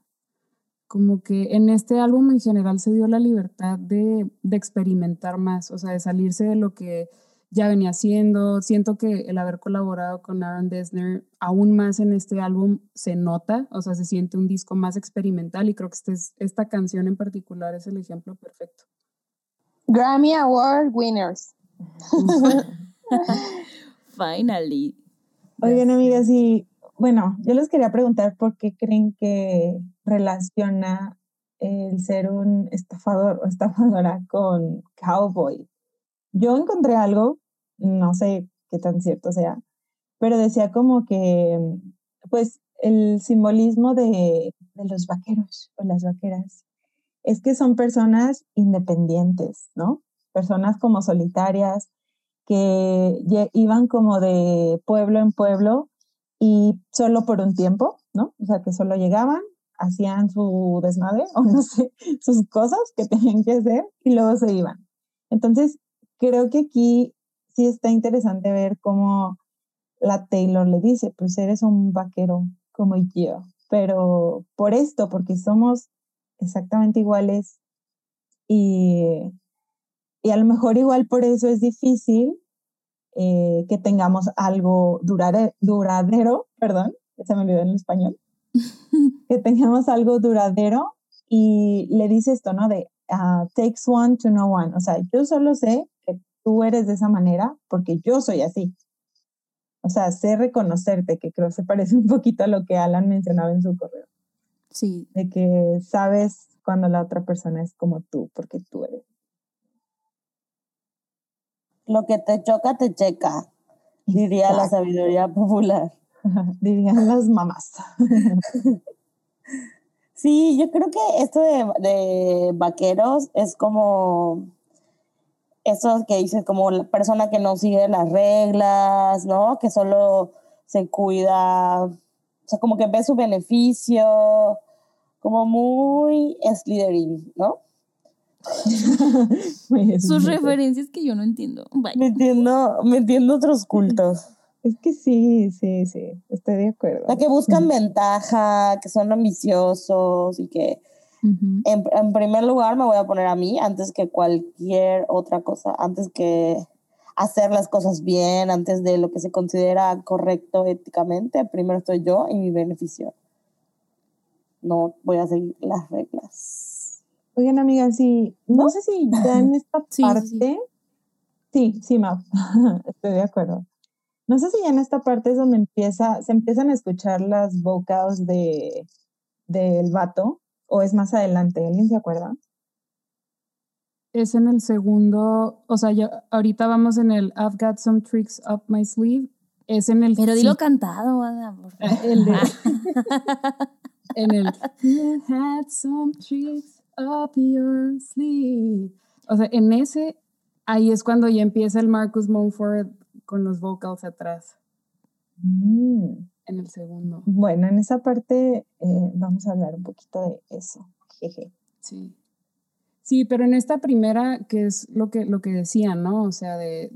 Como que en este álbum en general se dio la libertad de, de experimentar más, o sea, de salirse de lo que ya venía haciendo. Siento que el haber colaborado con Aaron Dessner aún más en este álbum se nota, o sea, se siente un disco más experimental y creo que este es- esta canción en particular es el ejemplo perfecto. Grammy Award winners. Finally. Oigan, amigas, y bueno, yo les quería preguntar por qué creen que relaciona el ser un estafador o estafadora con cowboy. Yo encontré algo, no sé qué tan cierto sea, pero decía como que, pues, el simbolismo de, de los vaqueros o las vaqueras es que son personas independientes, ¿no? Personas como solitarias que iban como de pueblo en pueblo y solo por un tiempo, ¿no? O sea, que solo llegaban, hacían su desmadre o no sé, sus cosas que tenían que hacer y luego se iban. Entonces, creo que aquí sí está interesante ver cómo la Taylor le dice, pues eres un vaquero como yo, pero por esto, porque somos exactamente iguales y, y a lo mejor igual por eso es difícil eh, que tengamos algo duradero, perdón, se me olvidó en español, que tengamos algo duradero y le dice esto, ¿no? De uh, takes one to know one, o sea, yo solo sé tú eres de esa manera porque yo soy así. O sea, sé reconocerte, que creo que se parece un poquito a lo que Alan mencionaba en su correo. Sí. De que sabes cuando la otra persona es como tú, porque tú eres. Lo que te choca, te checa, diría la sabiduría popular. Dirían las mamás. sí, yo creo que esto de, de vaqueros es como eso que dices, como la persona que no sigue las reglas, ¿no? Que solo se cuida, o sea, como que ve su beneficio, como muy Slytherin, ¿no? Sus referencias que yo no entiendo. Me entiendo, me entiendo otros cultos. Es que sí, sí, sí, estoy de acuerdo. O que buscan ventaja, que son ambiciosos y que en, primer lugar me voy a poner a mí antes que cualquier otra cosa, antes que hacer las cosas bien, antes de lo que se considera correcto éticamente. Primero estoy yo y mi beneficio. No voy a seguir las reglas. Oigan, amiga, sí, no, sé si ya en esta parte. Sí, sí, Mau, estoy de acuerdo. No sé si ya en esta parte es donde empieza, se empiezan a escuchar las vocals de del vato o es más adelante? ¿Alguien se acuerda? Es en el segundo, o sea, ya ahorita vamos en el I've got some tricks up my sleeve. Es en el. Pero dilo cantado, Ana, por favor. El de, en el You had some tricks up your sleeve. O sea, en ese, ahí es cuando ya empieza el Marcus Mumford con los vocals atrás. Mm en el segundo. Bueno, en esa parte eh, vamos a hablar un poquito de eso. Sí. Sí, pero en esta primera, que es lo que, lo que decían, ¿no? O sea, de,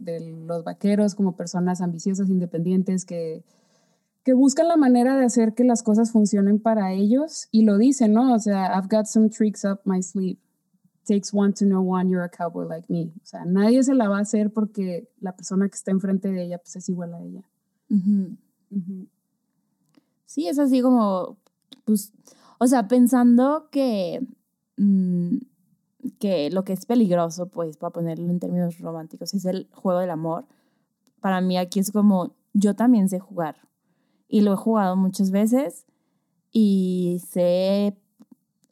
los vaqueros como personas ambiciosas, independientes, que, que buscan la manera de hacer que las cosas funcionen para ellos y lo dicen, ¿no? O sea, I've got some tricks up my sleeve. Takes one to know one, you're a cowboy like me. O sea, nadie se la va a hacer porque la persona que está enfrente de ella pues es igual a ella. Sí, es así como, pues, o sea, pensando que, mm, que lo que es peligroso, pues, para ponerlo en términos románticos, es el juego del amor. Para mí aquí es como, yo también sé jugar. Y lo he jugado muchas veces y sé,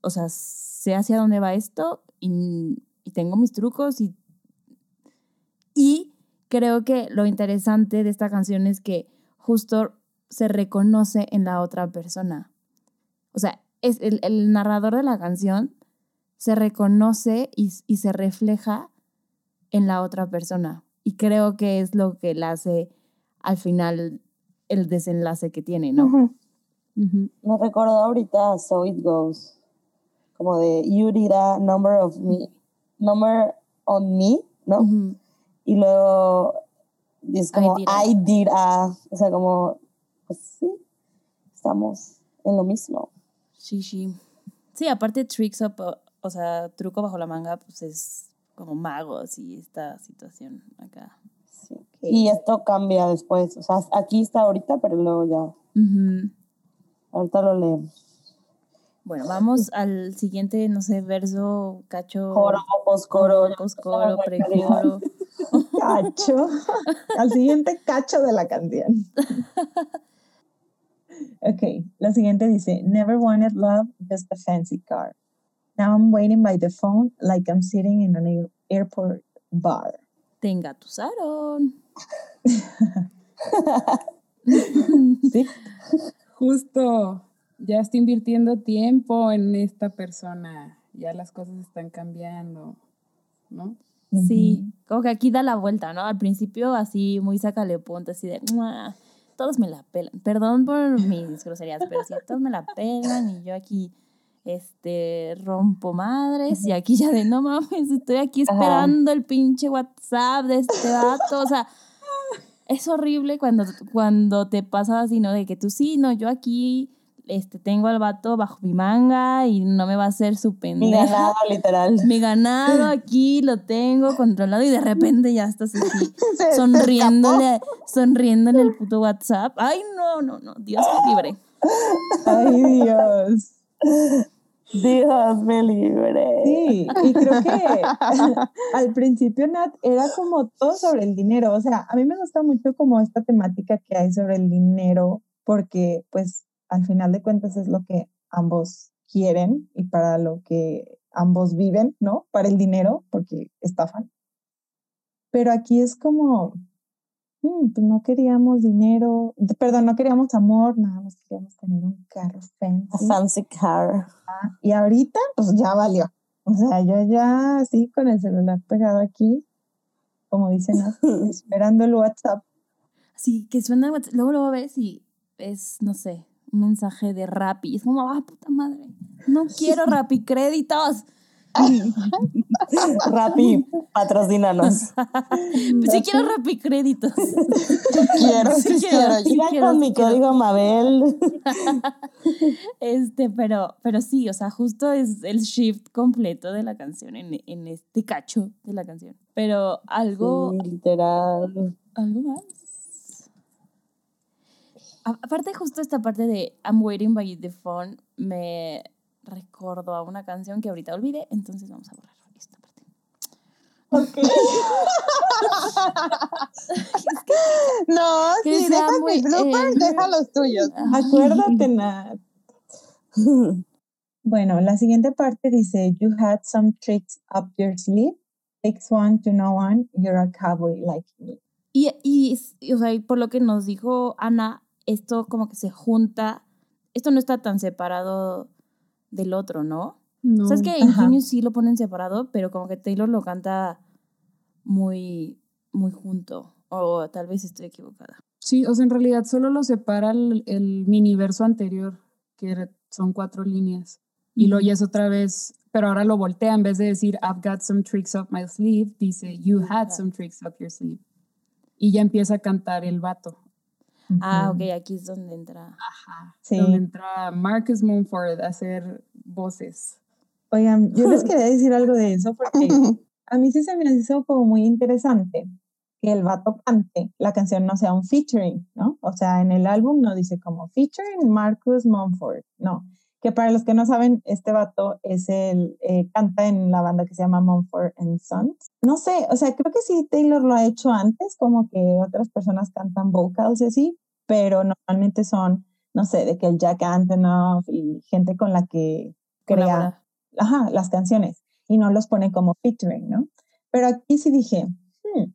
o sea, sé hacia dónde va esto y, y tengo mis trucos y, y creo que lo interesante de esta canción es que justo se reconoce en la otra persona. O sea, es el, narrador de la canción se reconoce y, se refleja en la otra persona. Y creo que es lo que le hace al final el desenlace que tiene, ¿no? Me recordó ahorita So It Goes, como de You did a number of me, number on me, ¿no? Y luego es como I did a, o sea, como pues sí, estamos en lo mismo. Sí, sí. Sí, aparte Tricks Up, o sea, truco bajo la manga, pues es como magos y esta situación acá. Sí. Y esto cambia después, o sea, aquí está ahorita, pero luego ya. Ahorita lo leemos. Bueno, vamos al siguiente, no sé, verso, cacho. Coro, poscoro. Poscoro, precoro. Cacho. al siguiente cacho de la canción. Ok, la siguiente dice, Never wanted love, just a fancy car. Now I'm waiting by the phone like I'm sitting in an airport bar. te engatusaron. Sí. Justo, ya está invirtiendo tiempo en esta persona, ya las cosas están cambiando, ¿no? Sí, como que aquí da la vuelta, ¿no? Al principio así muy sácale punto, así de, "Mua, todos me la pelan. Perdón por mis groserías, pero sí, todos me la pelan y yo aquí, este, rompo madres y aquí ya de, no mames, estoy aquí Ajá. esperando el pinche WhatsApp de este dato, o sea, es horrible cuando, cuando te pasa así, ¿no? De que tú sí, no, yo aquí, este, tengo al vato bajo mi manga y no me va a hacer su Mi pendeja. ganado, literal. Mi ganado aquí lo tengo controlado y de repente ya estás así Se- se sonriéndole, sonriéndole el puto WhatsApp. Ay, no, no, no, Dios me libre. Ay, Dios. Dios me libre. Sí, y creo que al principio, Nat, era como todo sobre el dinero. O sea, a mí me gusta mucho como esta temática que hay sobre el dinero, porque pues al final de cuentas es lo que ambos quieren y para lo que ambos viven, ¿no? Para el dinero, porque estafan. Pero aquí es como, mm, pues no queríamos dinero, perdón, no queríamos amor, nada más queríamos tener un carro A fancy. fancy car. Y ahorita, pues ya valió. O sea, yo ya así con el celular pegado aquí, como dicen, esperando el WhatsApp. Así que suena WhatsApp, luego lo ves y es, no sé, un mensaje de Rappi. Es como, ah, puta madre, no quiero Rappi créditos. Rappi, patrocínanos. Pues sí quiero Rappi créditos. quiero, Sí sí quiero, sí quiero, con mi quiero. código Mabel. Este, pero, pero sí, o sea, justo es el shift completo de la canción en, en este cacho de la canción. Pero algo, Sí, literal. algo más. Aparte, justo esta parte de I'm waiting by the phone me recordó a una canción que ahorita olvidé, entonces vamos a borrar esta parte. No, Que sí, sea deja muy, mis bloopers, eh, deja los tuyos. Acuérdate, Nat. Bueno, la siguiente parte dice, You had some tricks up your sleeve. Takes one to know one. You're a cowboy like me. Y, y, o sea, y por lo que nos dijo Ana, esto como que se junta, esto no está tan separado del otro, ¿no? No. O sea, es que en. Genius sí lo ponen separado, pero como que Taylor lo canta muy, muy junto. O tal vez estoy equivocada. Sí, o sea, en realidad solo lo separa el, el miniverso anterior, que son cuatro líneas. Y lo ya es otra vez, pero ahora lo voltea, en vez de decir I've got some tricks up my sleeve, dice You had some tricks up your sleeve. Y ya empieza a cantar el vato. Ah, ok, aquí es donde entra. Ajá. Sí. Donde entra Marcus Mumford a hacer voces. Oigan, yo les quería decir algo de eso porque a mí sí se me hizo como muy interesante que el vato cante, la canción no sea un featuring, ¿no? O sea, en el álbum no dice como featuring Marcus Mumford, no. Que para los que no saben, este vato es el, eh, canta en la banda que se llama Mumford and Sons. No sé, o sea, creo que sí Taylor lo ha hecho antes, como que otras personas cantan vocals y así, pero normalmente son, no sé, de que el Jack Antonoff y gente con la que crea ajá, las canciones y no los pone como featuring, ¿no? Pero aquí sí dije, hmm,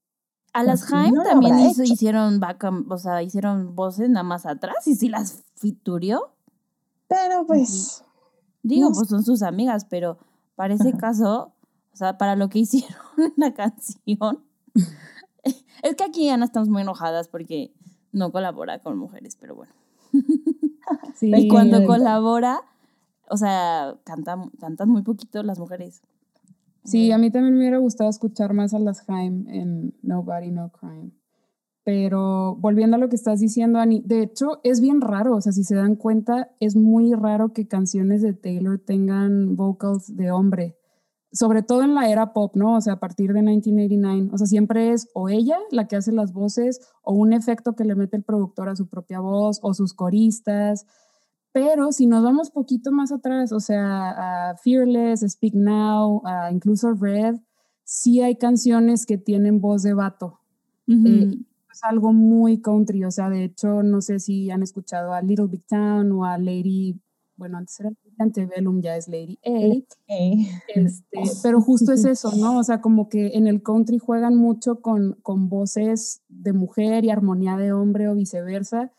A las Pues Haim no también hizo- hicieron backup, o sea, hicieron voces nada más atrás y sí las fiturió. Pero pues, Digo, No pues son sus amigas, pero para ese Ajá. caso, o sea, para lo que hicieron en la canción, es que aquí Ana estamos muy enojadas porque no colabora con mujeres, pero bueno. Sí, Y cuando colabora, o sea, cantan, cantan muy poquito las mujeres. Sí, a mí también me hubiera gustado escuchar más a las Haim en Nobody No Crime. Pero volviendo a lo que estás diciendo, Ani, de hecho es bien raro, o sea, si se dan cuenta, es muy raro que canciones de Taylor tengan vocals de hombre, sobre todo en la era pop, ¿no? O sea, a partir de 1989, o sea, siempre es o ella la que hace las voces o un efecto que le mete el productor a su propia voz o sus coristas. Pero si nos vamos poquito más atrás, o sea, a Fearless, Speak Now, a incluso Red, sí hay canciones que tienen voz de vato. Eh, es algo muy country, o sea, de hecho, no sé si han escuchado a Little Big Town o a Lady bueno, antes era Antebellum, ya es Lady. Ey. Este, pero justo es eso, ¿no? O sea, como que en el country juegan mucho con, con voces de mujer y armonía de hombre o viceversa.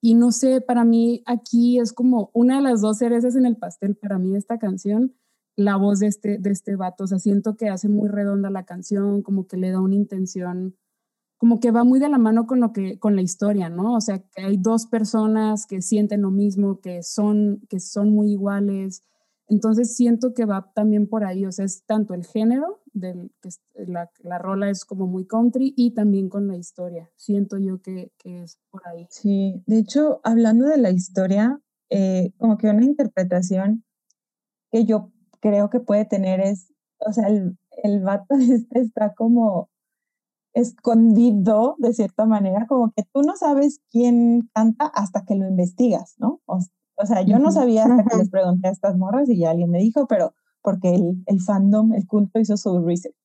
Y no sé, para mí aquí es como una de las dos cerezas en el pastel para mí de esta canción, la voz de este, de este vato. O sea, siento que hace muy redonda la canción, como que le da una intención, como que va muy de la mano con lo que, con la historia, ¿no? O sea, que hay dos personas que sienten lo mismo, que son, que son muy iguales. Entonces siento que va también por ahí, o sea, es tanto el género, del, que la, la rola es como muy country y también con la historia. Siento yo que, que es por ahí. Sí, de hecho, hablando de la historia, eh, como que una interpretación que yo creo que puede tener es, o sea, el, el vato este está como escondido de cierta manera, como que tú no sabes quién canta hasta que lo investigas, ¿no? O, o sea, yo no sabía hasta que les pregunté a estas morras y ya alguien me dijo, pero porque el, el fandom, el culto hizo su research.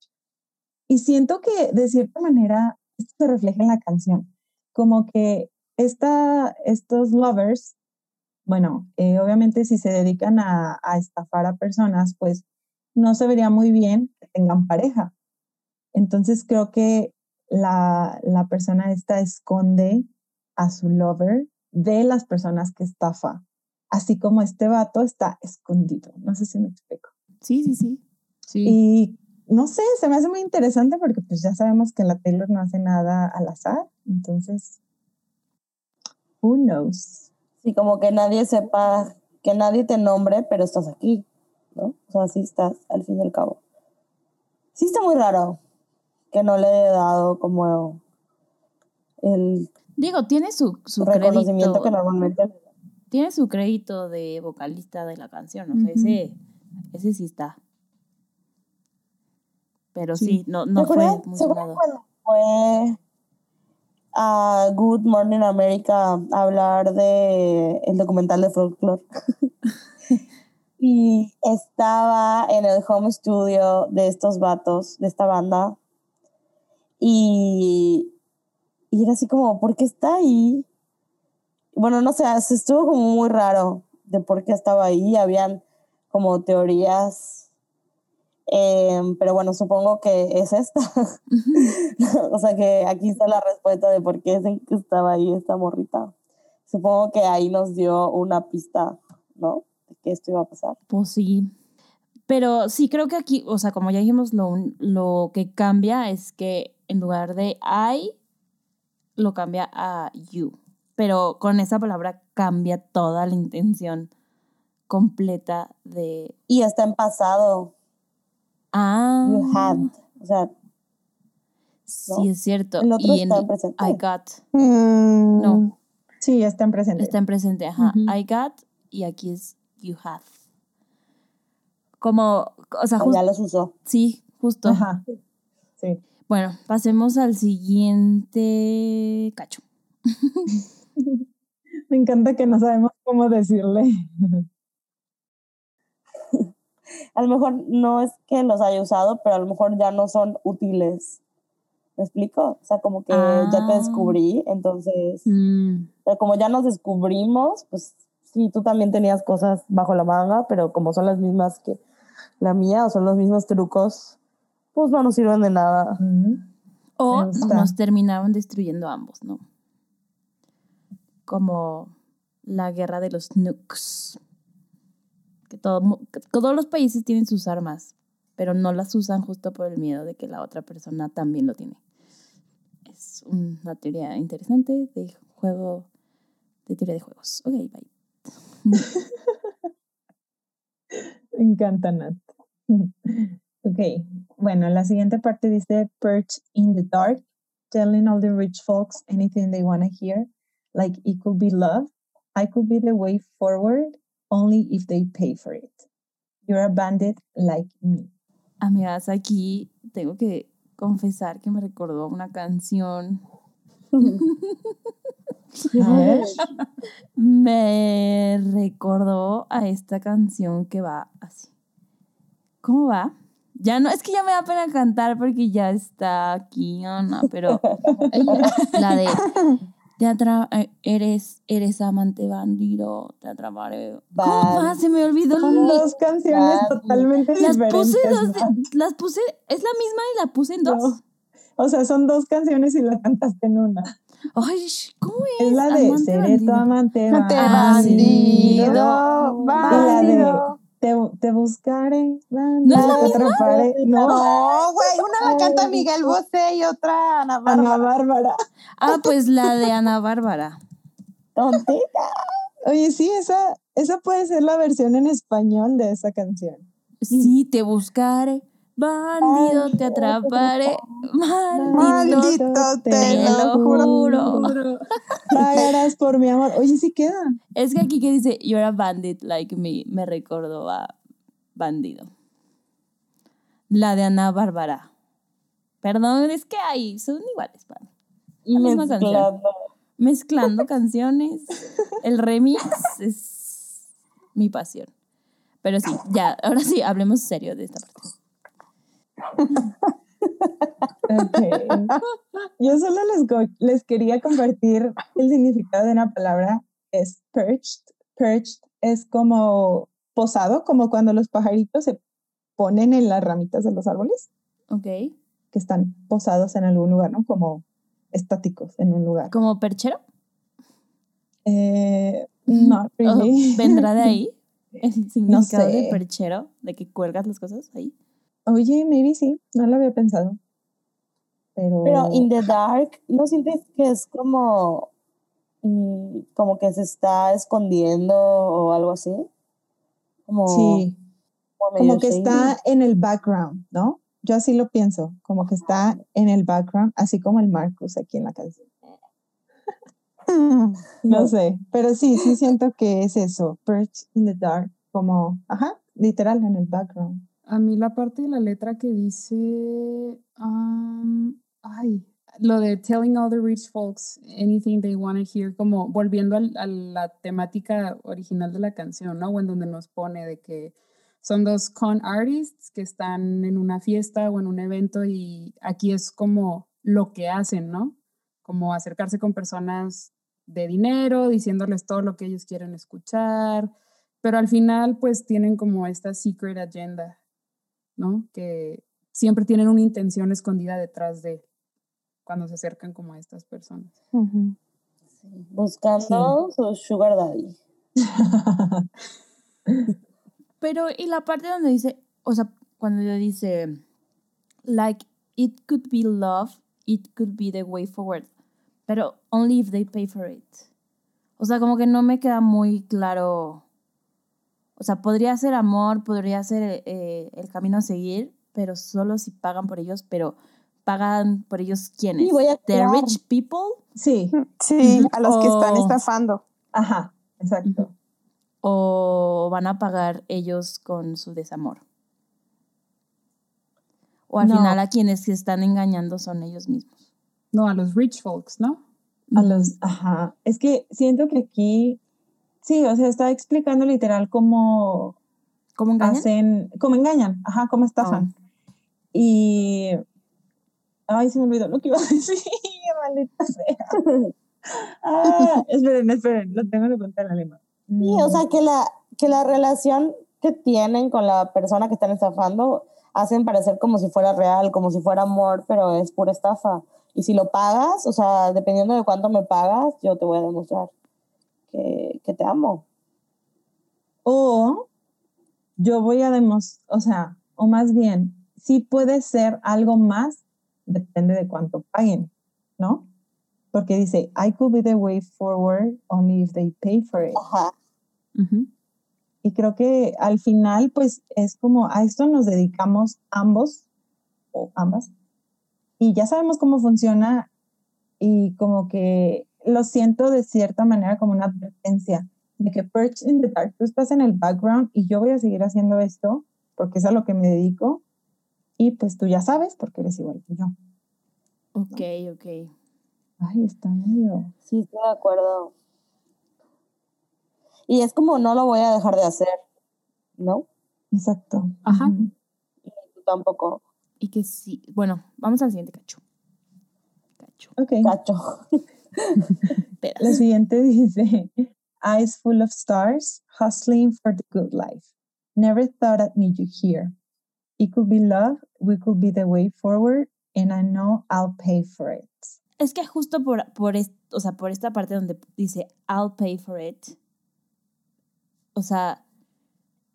Y siento que de cierta manera esto se refleja en la canción, como que esta, estos lovers, bueno, eh, obviamente si se dedican a, a estafar a personas, pues no se vería muy bien que tengan pareja. Entonces creo que la, la persona esta esconde a su lover de las personas que estafa, así como este vato está escondido. No sé si me explico. Sí, sí, sí. Sí. Y no sé, se me hace muy interesante porque pues ya sabemos que la Taylor no hace nada al azar, entonces, who knows? Sí, como que nadie sepa, que nadie te nombre, pero estás aquí, ¿no? O sea, sí estás, al fin y al cabo. Sí está muy raro que no le he dado como el Digo, tiene su, su reconocimiento crédito. que normalmente. Tiene su crédito de vocalista de la canción. O sea, Ujú. ese, ese sí está. Pero sí, Sí. no, ¿Se no fue muy cuando fue a Good Morning America a hablar de el documental de folklore? y estaba en el home studio de estos vatos, de esta banda. Y, y era así como, ¿por qué está ahí? Bueno, no sé, se estuvo como muy raro de por qué estaba ahí. Habían como teorías. Em, pero bueno, supongo que es esta. o sea que aquí está la respuesta de por qué estaba ahí esta morrita. Supongo que ahí nos dio una pista, ¿no? De que esto iba a pasar. Pues sí. Pero sí, creo que aquí, o sea, como ya dijimos, lo, lo que cambia es que en lugar de I, lo cambia a you. Pero con esa palabra cambia toda la intención completa de. Y está en pasado. Ah. You had. O sea, Sí, ¿no? es cierto. El otro y está en presente. I got. Mm, No, Sí, está en presente. está en presente. Ajá. I got y aquí es you have. Como, o sea, ya justo. los usó. Sí, justo. Ajá. Sí. Bueno, pasemos al siguiente cacho. Me encanta que no sabemos cómo decirle. A lo mejor no es que los haya usado, pero a lo mejor ya no son útiles. ¿Me explico? O sea, como que ya te Ah. descubrí, entonces, Mm, o sea, como ya nos descubrimos, pues sí, tú también tenías cosas bajo la manga, pero como son las mismas que la mía o son los mismos trucos, pues no nos sirven de nada. O nos terminaron destruyendo ambos, ¿no? Como la guerra de los nukes. Que, todo, que todos los países tienen sus armas, pero no las usan justo por el miedo de que la otra persona también lo tiene. Es una teoría interesante de juego, de teoría de juegos. Ok, bye. Me encanta, Nat. ok, bueno, la siguiente parte dice Perch in the dark, telling all the rich folks anything they want to hear, like it could be love, I could be the way forward, only if they pay for it. You're a bandit like me. Amigas, aquí tengo que confesar que me recordó una canción A ver, me recordó a esta canción que va así. ¿Cómo va? Ya no, es que ya me da pena cantar porque ya está aquí Ana, pero la de Te atra eh, eres, eres amante bandido, te atraparé. ¿Cómo Bad. más? Se me olvidó Son el- dos canciones Ah, totalmente Las diferentes. puse dos, las puse, es la misma y la puse en dos. No. O sea, son dos canciones y la cantaste en una. Ay, ¿cómo es? Es la de Amante Seré tu amante Amante bandido. bandido, bandido. Te, te buscaré, ¿No te atraparé. No, No, güey, una la canta. Miguel Bosé y otra Ana Ana Bárbara. Bárbara. Ah, pues la de Ana Bárbara. Tontita. Oye, sí, esa, esa puede ser la versión en español de esa canción. Sí, te buscaré. Bandido, te atraparé. Maldito. Maldito, te te lo juro. Pagarás por mi amor. Oye, sí queda. Es que aquí que dice, you're a bandit like me, me recordó a bandido. La de Ana Bárbara. Perdón, es que ahí son iguales. pa. La misma canción. Mezclando. Mezclando canciones. El remix es mi pasión. Pero sí, ya, ahora sí, hablemos serio de esta parte. Ok. Yo solo les, les quería compartir el significado de una palabra. Es perched. Perched es como posado, como cuando los pajaritos se ponen en las ramitas de los árboles, Ok. que están posados en algún lugar, ¿no? Como estáticos en un lugar. ¿Como perchero? Eh, no, ¿O really. ¿Vendrá de ahí? El significado de sé. perchero, de que cuelgas las cosas ahí. Oye, maybe sí, no lo había pensado. Pero, Pero in the dark, ¿no sientes que es como, mm, como que se está escondiendo o algo así? Como, sí, como que shady. está en el background, ¿no? Yo así lo pienso, como que está en el background, así como el Marcus aquí en la canción. No sé, pero sí, sí siento que es eso, perch in the dark, como, ajá, literal en el background. A mí la parte de la letra que dice, um, ay, lo de telling all the rich folks anything they want to hear, como volviendo a la temática original de la canción, ¿no? O en donde nos pone de que son dos con artists que están en una fiesta o en un evento y aquí es como lo que hacen, ¿no? Como acercarse con personas de dinero, diciéndoles todo lo que ellos quieren escuchar, pero al final pues tienen como esta secret agenda, ¿no? Que siempre tienen una intención escondida detrás de cuando se acercan como a estas personas. Sí, Buscando su sugar daddy. Pero, y la parte donde dice, o sea, cuando le dice, like, it could be love, it could be the way forward, pero only if they pay for it. O sea, como que no me queda muy claro. O sea, podría ser amor, podría ser eh, el camino a seguir, pero solo si pagan por ellos, pero pagan por ellos quiénes? Sí, voy a The rich people Sí, Sí, a los que están estafando. ajá, exacto. o van a pagar ellos con su desamor. O al No. final a quienes se están engañando son ellos mismos. No, a los rich folks, ¿no? A los, ajá, es que siento que aquí, sí, o sea, está explicando literal cómo ¿Cómo engañan? hacen, cómo engañan, ajá, cómo estafan. Y, ay, se me olvidó lo que iba a decir, maldita sea. Ah, esperen, esperen, lo tengo que contar en lengua. Sí, o sea, que la, que la relación que tienen con la persona que están estafando hacen parecer como si fuera real, como si fuera amor, pero es pura estafa. Y si lo pagas, o sea, dependiendo de cuánto me pagas, yo te voy a demostrar que, que te amo. O yo voy a demostrar, o sea, o más bien, sí puede ser algo más, depende de cuánto paguen, ¿no? Porque dice, I could be the way forward only if they pay for it. Ajá. Y creo que al final, pues es como a esto nos dedicamos ambos o ambas. Y ya sabemos cómo funciona y como que lo siento de cierta manera como una advertencia de que Perch in the Dark, tú estás en el background y yo voy a seguir haciendo esto porque es a lo que me dedico. Y pues tú ya sabes porque eres igual que yo. Ok, ok. Ay, está medio. Sí, estoy de acuerdo. Y es como no lo voy a dejar de hacer, ¿no? Exacto. Ajá. Y tú tampoco, Y que sí. Bueno, vamos al siguiente cacho. Cacho. Ok. cacho. La siguiente dice, eyes full of stars, hustling for the good life. Never thought I'd meet you here. It could be love, we could be the way forward, and I know I'll pay for it. Es que justo por, por, o sea, por esta parte donde dice I'll pay for it, o sea,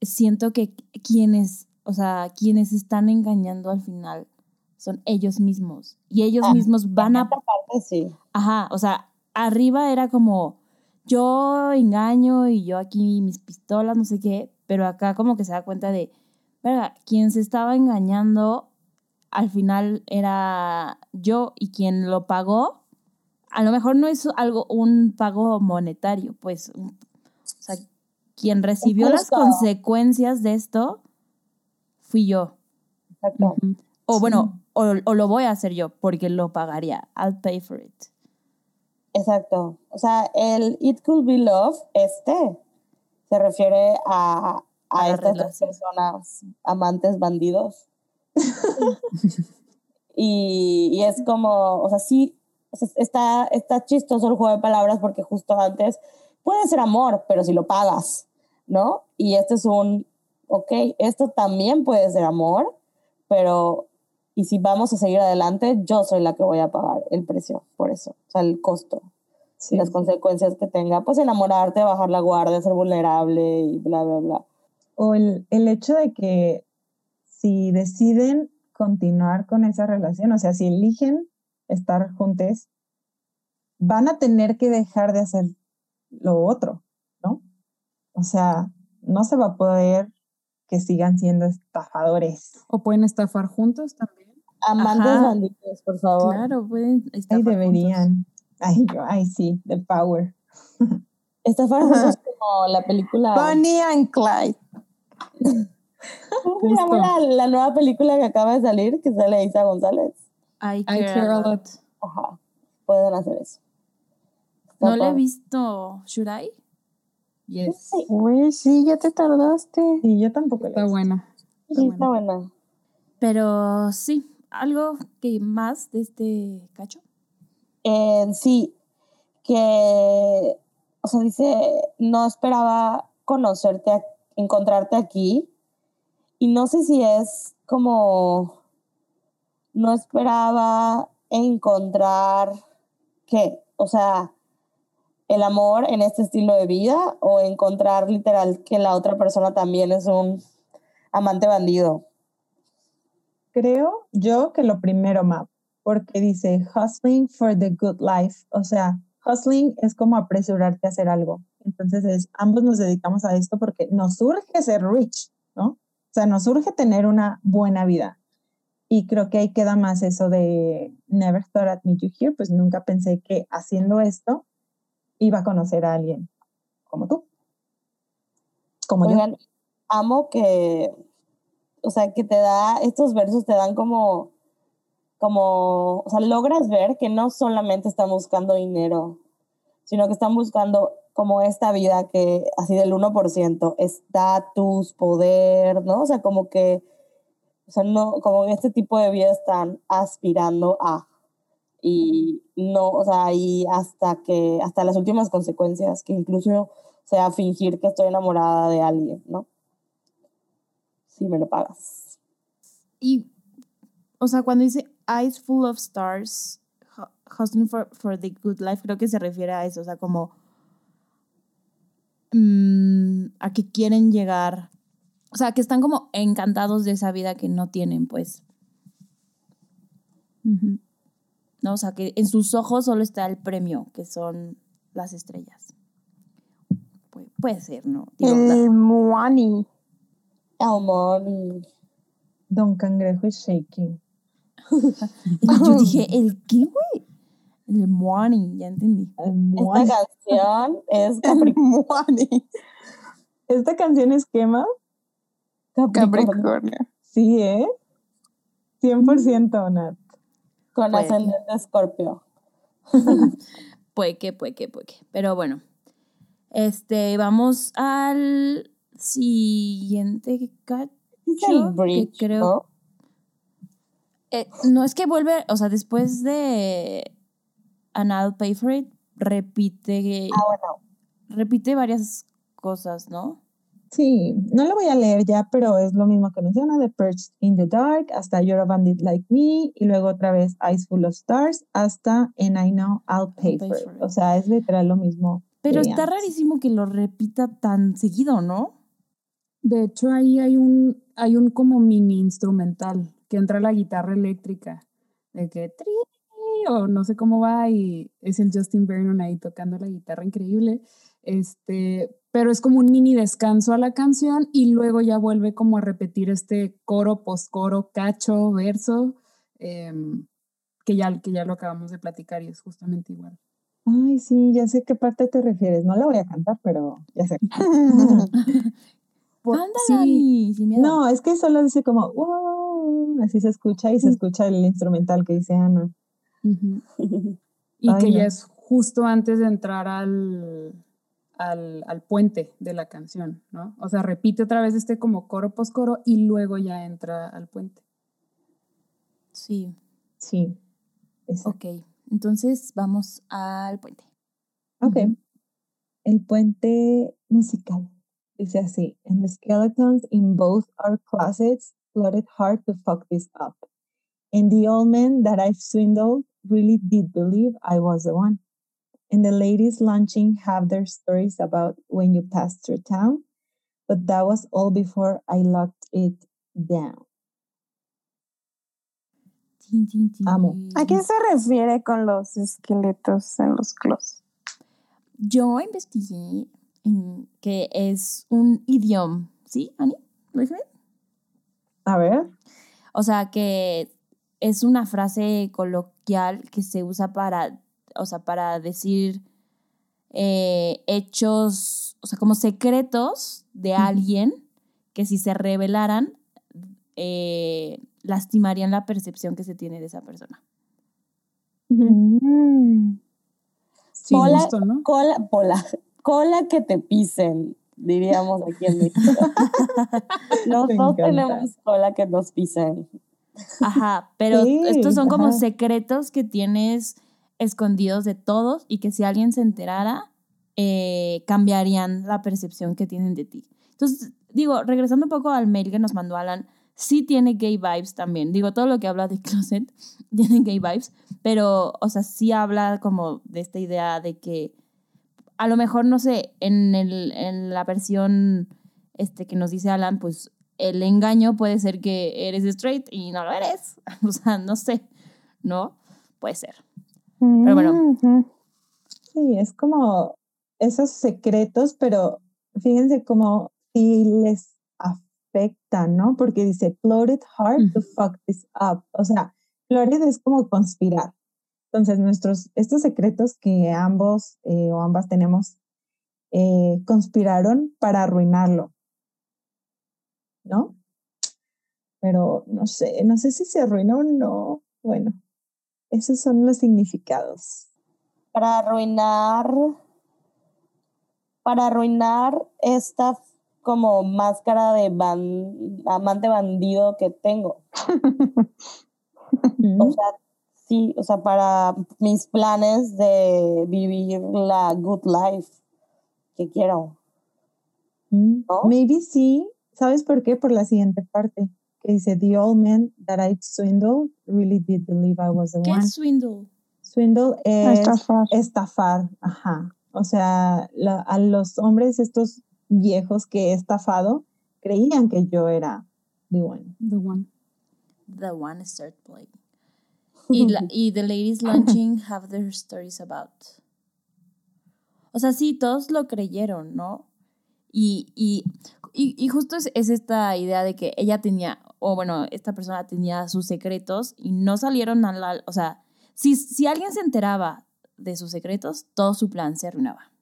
siento que quienes, o sea, quienes están engañando al final son ellos mismos. Y ellos Ah, mismos van a... Parte sí. Ajá, o sea, arriba era como yo engaño y yo aquí mis pistolas, no sé qué, pero acá como que se da cuenta de, verga, quien se estaba engañando al final era yo y quien lo pagó, a lo mejor no es algo, un pago monetario, pues, o sea, quien recibió las consecuencias de esto fui yo. Exacto. O bueno, o, o lo voy a hacer yo porque lo pagaría. I'll pay for it. Exacto. O sea, el It Could Be Love, este, se refiere a, A estas dos personas amantes bandidos. y, y es como, o sea, sí, o sea, está, está chistoso el juego de palabras porque justo antes puede ser amor, pero si lo pagas, ¿no? Y este es un, ok, esto también puede ser amor, pero, y si vamos a seguir adelante, yo soy la que voy a pagar el precio por eso, o sea, el costo Sí. las consecuencias que tenga, pues enamorarte, bajar la guardia, ser vulnerable y bla, bla, bla. O el, el hecho de que si deciden continuar con esa relación, o sea, si eligen estar juntos, van a tener que dejar de hacer lo otro, ¿no? O sea, no se va a poder que sigan siendo estafadores. O pueden estafar juntos también. Amantes bandidos, por favor. Claro, pueden estar Ay, deberían. Ay, yo, ay, sí, the power. Estafar juntos es como la película. Bonnie and Clyde. ¿Cómo se llama la, la nueva película que acaba de salir? Que sale Isa González. I I care, a lot. lot. Ajá. Pueden hacer eso. No le he visto. ¿Should I? Yes. Güey, sí, ya te tardaste. Y yo tampoco. Está buena. Sí, está buena. Pero sí, algo que más de este cacho. Eh, sí, que, o sea, dice, no esperaba conocerte, encontrarte aquí. Y no sé si es como, no esperaba encontrar, ¿qué? O sea, el amor en este estilo de vida o encontrar literal que la otra persona también es un amante bandido. Creo yo que lo primero, Map, porque dice hustling for the good life. O sea, hustling es como apresurarte a hacer algo. Entonces, es, ambos nos dedicamos a esto porque nos surge ser rich, ¿no? O sea, nos surge tener una buena vida. Y creo que ahí queda más eso de never thought I'd meet you here, pues nunca pensé que haciendo esto iba a conocer a alguien como tú. Como yo. Oigan, amo que, o sea, que te da, estos versos te dan como, como, o sea, logras ver que no solamente están buscando dinero, sino que están buscando como esta vida que, así del 1%, estatus, poder, ¿no? O sea, como que, o sea, no, como este tipo de vida están aspirando a, y no, o sea, y hasta que, hasta las últimas consecuencias, que incluso sea fingir que estoy enamorada de alguien, ¿no? Si me lo pagas. Y, o sea, cuando dice eyes full of stars, hu- hustling for, for the good life, creo que se refiere a eso, o sea, como mm, a que quieren llegar, o sea, que están como encantados de esa vida que no tienen, pues, Ujú. ¿No? O sea, que en sus ojos solo está el premio, que son las estrellas. Puede, puede ser, ¿no? Digo, la- El Moani. Amor y Don Cangrejo is shaking. yo dije, ¿el qué, güey? El money, ya entendí. esta canción es Capri- Moani. ¿Esta canción es quema? Capricornio Capricornio. Sí, ¿eh? 100% Nat. Con Puede ascendente Escorpio. Puede que, puede que, puede que. Pero bueno. Este, vamos al siguiente cacho. Que creo. ¿no? Eh, no es que vuelve, o sea, después de. and I'll pay for it repite, Ah, bueno. repite varias cosas, ¿no? Sí, no lo voy a leer ya, pero es lo mismo que menciona, The Perched in the Dark, hasta You're a Bandit Like Me, y luego otra vez Eyes Full of Stars, hasta And I Know I'll Pay, for, it. O sea, es literal lo mismo. Pero está antes. rarísimo que lo repita tan seguido, ¿no? De hecho, ahí hay un, hay un como mini instrumental que entra la guitarra eléctrica, de que tri, o no sé cómo va, y es el Justin Vernon ahí tocando la guitarra increíble. Este, pero es como un mini descanso a la canción y luego ya vuelve como a repetir este coro, postcoro, cacho, verso, em, que, ya, que ya lo acabamos de platicar y es justamente igual. Ay, sí, ya sé qué parte te refieres. No la voy a cantar, pero ya sé. Por- Ándale, sí, Dani, sin miedo. No, es que solo dice como, wow, así se escucha y se escucha el instrumental que dice Ana. Y Ay, que no. ya es justo antes de entrar al, al, al puente de la canción, ¿no? O sea, repite otra vez este como coro postcoro y luego ya entra al puente. Sí, Sí. Exacto. ok. Entonces vamos al puente. Ok. El puente musical. Dice así, and the skeletons in both our closets plotted hard to fuck this up. And the old men that I've swindled really did believe I was the one. And the ladies lunching have their stories about when you passed through town, but that was all before I locked it down. Amo. ¿A qué se refiere con los esqueletos en los closets? Yo investigué en que es un idioma, ¿sí, Ani? ¿Lo dije bien? A ver. O sea, que es una frase coloquial que se usa para, o sea, para decir eh, hechos, o sea, como secretos de alguien que si se revelaran, eh, lastimarían la percepción que se tiene de esa persona. Mm. Sí, justo, ¿no? Cola, cola, cola que te pisen, diríamos aquí en México. Los Me dos encanta. tenemos cola que nos pisen. Ajá, pero Sí, estos son como secretos que tienes escondidos de todos y que si alguien se enterara, eh, cambiarían la percepción que tienen de ti. Entonces, digo, regresando un poco al mail que nos mandó Alan, sí tiene gay vibes también. Digo, todo lo que habla de closet tiene gay vibes, pero, o sea, sí habla como de esta idea de que a lo mejor, no sé, en, el, en la versión este, que nos dice Alan, pues el engaño puede ser que eres straight y no lo eres. O sea, no sé, ¿no? Puede ser. Pero bueno. Ujú. Sí, es como esos secretos, pero fíjense cómo sí les afecta, ¿no? Porque dice, plotted hard to fuck this up. O sea, plotted es como conspirar. Entonces, nuestros, estos secretos que ambos eh, o ambas tenemos, eh, conspiraron para arruinarlo, ¿no? Pero no sé, no sé si se arruinó o no. Bueno, esos son los significados. Para arruinar, para arruinar esta como máscara de ban- amante bandido que tengo. O sea, sí, o sea, para mis planes de vivir la good life que quiero. Mm, ¿no? Maybe sí. ¿Sabes por qué? Por la siguiente parte, que dice, The old man that I swindled really did believe I was the ¿Qué one. es swindle? Swindle es Estafar. estafar, ajá. O sea, la- a los hombres estos viejos que he estafado creían que yo era the one. The one. The one start playing. Y, la- y the ladies lunching have their stories about. O sea, sí, todos lo creyeron, ¿no? Y, y, y, y justo es, es esta idea de que ella tenía, o bueno, esta persona tenía sus secretos y no salieron a la... O sea, si, si alguien se enteraba de sus secretos, todo su plan se arruinaba.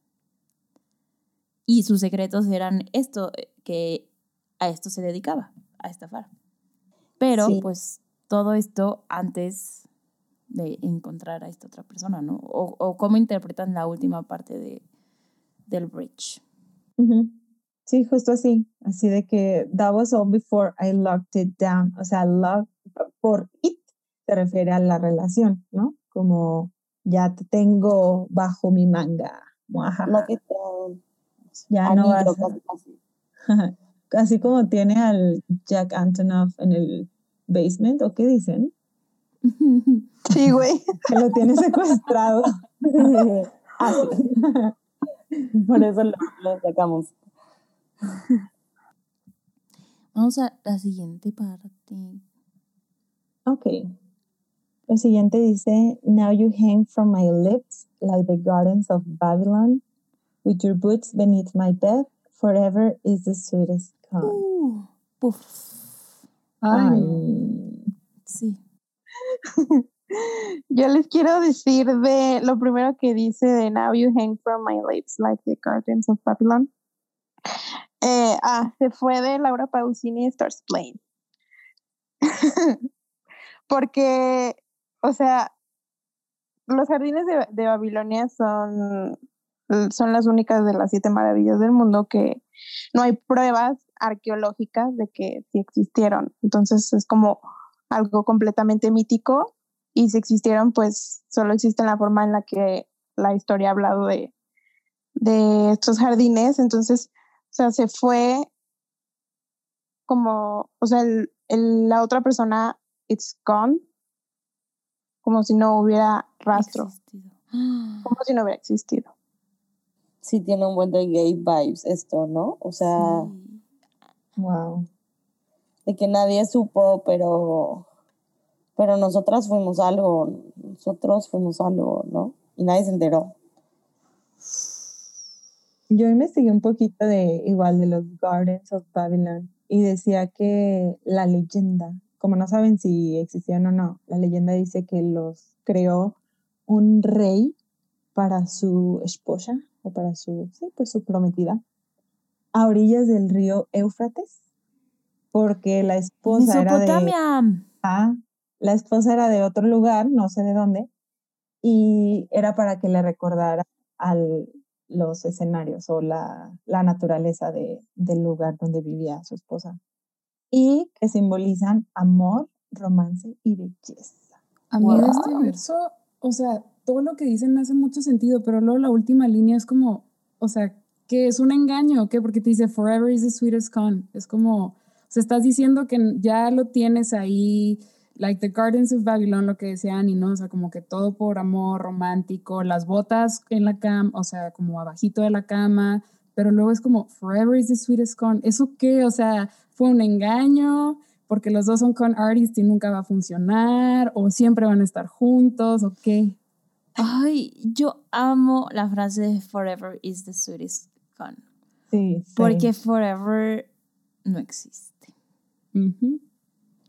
Y sus secretos eran esto, eh, que a esto se dedicaba, a estafar. Pero, Sí. pues, todo esto antes de encontrar a esta otra persona, ¿no? O, o cómo interpretan la última parte de, del bridge. Ujú. Sí, justo así, así de que that was all before I locked it down. O sea, lock, por it se refiere a la relación, ¿no? Como ya te tengo bajo mi manga. No que te ya no vas a-. Así como tiene al Jack Antonoff en el basement, ¿o qué dicen? Sí, güey. Que lo tiene secuestrado. Así. Por eso lo, lo sacamos. Vamos a la siguiente parte. Ok. Lo siguiente dice, Now you hang from my lips like the gardens of Babylon. With your boots beneath my bed, forever is the sweetest con. Uh, puf. Ay, Ay. Sí. Yo les quiero decir de lo primero que dice de Now you hang from my lips like the gardens of Babylon. Eh, ah, se fue de Laura Pausini y Stars Plain. Porque, o sea, los jardines de, Babilonia son, son las únicas de las siete maravillas del mundo que no hay pruebas arqueológicas de que sí existieron. Entonces es como algo completamente mítico y si existieron, pues solo existe en la forma en la que la historia ha hablado de, de estos jardines. Entonces, o sea, se fue como, o sea, el- el- la otra persona, it's gone, como si no hubiera rastro, Existido. Como si no hubiera existido. Sí tiene un buen de gay vibes esto, ¿no? O sea, sí. Wow. de que nadie supo, pero pero nosotras fuimos algo, nosotros fuimos algo, ¿no? Y nadie se enteró. Yo investigué un poquito de igual de los Gardens of Babylon y decía que la leyenda, como no saben si existían o no, la leyenda dice que los creó un rey para su esposa o para su, sí, pues su prometida a orillas del río Éufrates porque la esposa era de. Ah, la esposa era de otro lugar, no sé de dónde, y era para que le recordara al, los escenarios o la, la naturaleza de, del lugar donde vivía su esposa. Y que simbolizan amor, romance y belleza. A mí de Wow. este verso, o sea, todo lo que dicen me hace mucho sentido, pero luego la última línea es como, o sea, que es un engaño, ¿o ¿qué? Porque te dice, forever is the sweetest con. Es como, o sea, estás diciendo que ya lo tienes ahí, like the gardens of Babylon, lo que decía Annie, ¿no? O sea, como que todo por amor romántico, las botas en la cama, o sea, como abajito de la cama, pero luego es como, forever is the sweetest con. ¿Eso qué? O sea, fue un engaño, porque los dos son con artists y nunca va a funcionar, o siempre van a estar juntos, o qué. Ay, yo amo la frase de Forever is the sweetest con. Sí, sí. Porque forever no existe. Ujú.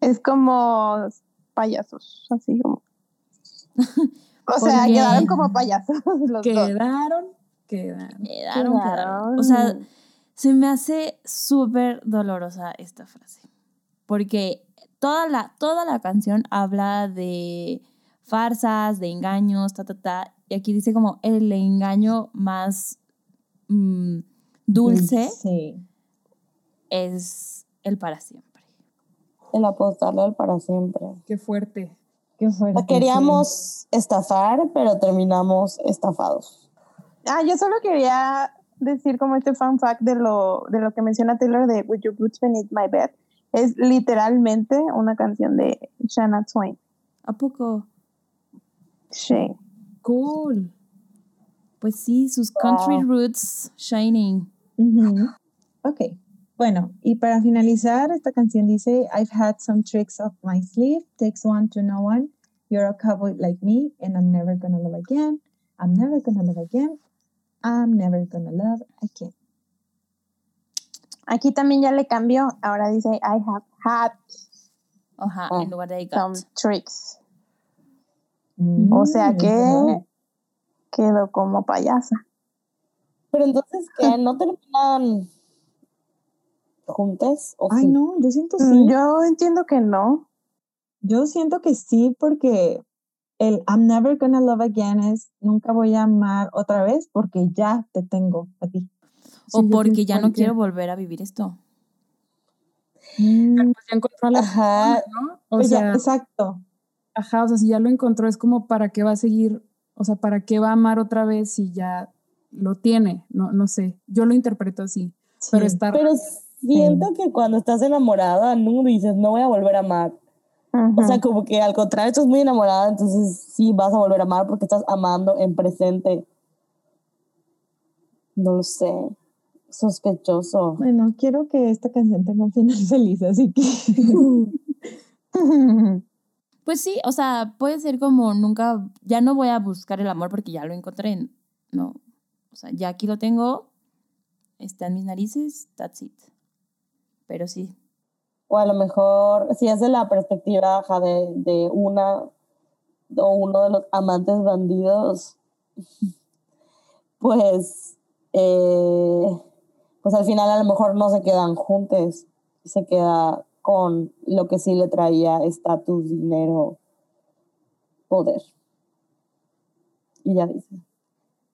Es como payasos, así como. O sea, Porque- quedaron como payasos los dos. Quedaron, quedaron. Quedaron, quedaron. O sea, se me hace súper dolorosa esta frase. Porque toda la, toda la canción habla de farsas, de engaños, ta, ta, ta. Y aquí dice como el engaño más mm, dulce Sí. es el para siempre. El apostarle al para siempre. Qué fuerte. Qué fuerte. queríamos estafar, pero terminamos estafados. Ah, yo solo quería decir como este fun fact de lo, de lo que menciona Taylor de With Your Boots Beneath My Bed. Es literalmente una canción de Shania Twain. ¿A poco? Sí. Cool. Pues sí, sus country roots shining. sí. Ujú. Ok. Bueno, y para finalizar, esta canción dice, I've had some tricks up my sleeve, takes one to know one, you're a cowboy like me, and I'm never gonna love again, I'm never gonna love again, I'm never gonna love again. Aquí también ya le cambió. Ahora dice I have had Ajá, en lugar de I some got. tricks. O sea Mm, que quedó como payasa. Pero entonces, ¿qué? ¿No terminan juntas? ¿O Ay, sí? no, yo siento Mm, sí. Yo entiendo que no. Yo siento que sí, porque el I'm never gonna love again es nunca voy a amar otra vez porque ya te tengo a ti. O Sí, porque ya no quiero volver a vivir esto. Mm, Pues ya encontró a la Ajá. persona, ¿no? O pues ya, sea, exacto. ajá, o sea, si ya lo encontró es como para qué va a seguir, o sea, ¿para qué va a amar otra vez si ya lo tiene? No, no sé, yo lo interpreto así, pero está... Pero siento que cuando estás enamorada, no dices, no voy a volver a amar. O sea, como que al contrario, estás muy enamorada, entonces sí vas a volver a amar porque estás amando en presente. No lo sé. Sospechoso. Bueno, quiero que esta canción tenga un final feliz, así que Pues sí, o sea, puede ser como nunca, ya no voy a buscar el amor porque ya lo encontré, no. O sea, ya aquí lo tengo, está en mis narices, that's it. Pero sí, O a lo mejor, si es de la perspectiva ajá, de, de una o uno de los amantes bandidos, pues, eh, pues al final a lo mejor no se quedan juntos, se queda con lo que sí le traía estatus, dinero, poder. Y ya dice.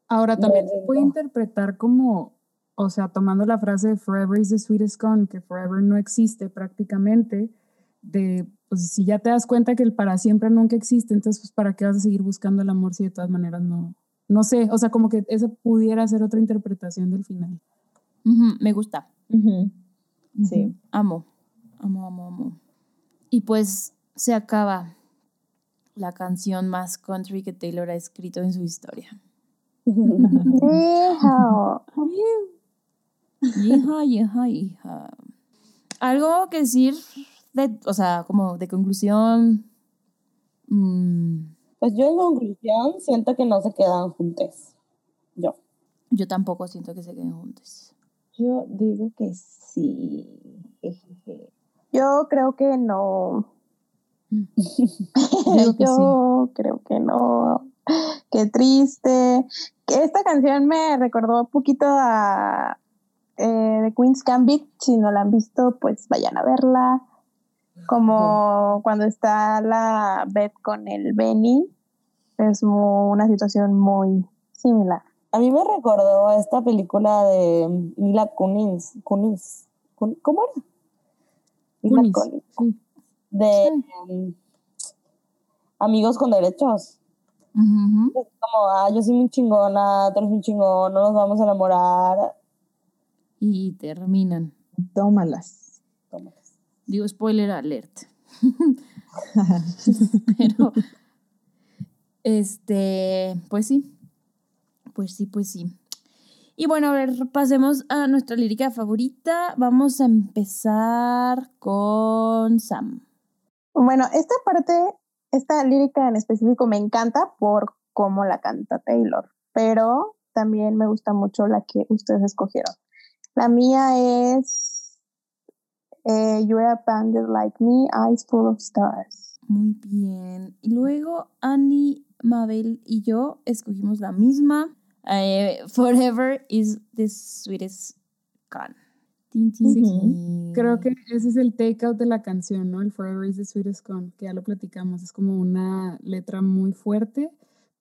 Ahora también se puede interpretar como, o sea, tomando la frase de Forever is the sweetest con, que forever no existe prácticamente, de, pues si ya te das cuenta que el para siempre nunca existe, entonces, pues, ¿para qué vas a seguir buscando el amor si de todas maneras no? No sé, o sea, como que esa pudiera ser otra interpretación del final. Me gusta, sí. amo, amo, amo, amo. Y pues se acaba la canción más country que Taylor ha escrito en su historia. Hija. Hija, hija. Algo que decir, de, o sea, como de conclusión. mm, Pues yo en conclusión siento que no se quedan juntos. Yo. yo tampoco siento que se queden juntos. Yo digo que sí. Jejeje. Yo creo que no. Que Yo creo que no. Qué triste. Esta canción me recordó un poquito a eh, de Queen's Gambit. Si no la han visto, pues vayan a verla. Como cuando está la Beth con el Benny. Es mu- una situación muy similar. A mí me recordó a esta película de Mila Kunis. Kunis. Kun- ¿Cómo era? Mila Kunis, Kunis. De um, Amigos con Derechos. Como, ah, yo soy muy chingona, tú eres muy chingón, no nos vamos a enamorar. Y terminan. Tómalas. Toma. Digo, spoiler alert. Pero, este, pues sí. Pues sí, pues sí. Y bueno, a ver, pasemos a nuestra lírica favorita. Vamos a empezar con Sam. Bueno, esta parte, esta lírica en específico me encanta por cómo la canta Taylor, pero también me gusta mucho la que ustedes escogieron. La mía es eh, You're a bandit like me, eyes full of stars. Muy bien. Y luego Annie, Mabel y yo escogimos la misma. Eh, Forever is the sweetest con. Sí. Creo que ese es el takeout de la canción, ¿no? El Forever is the sweetest con, que ya lo platicamos. Es como una letra muy fuerte,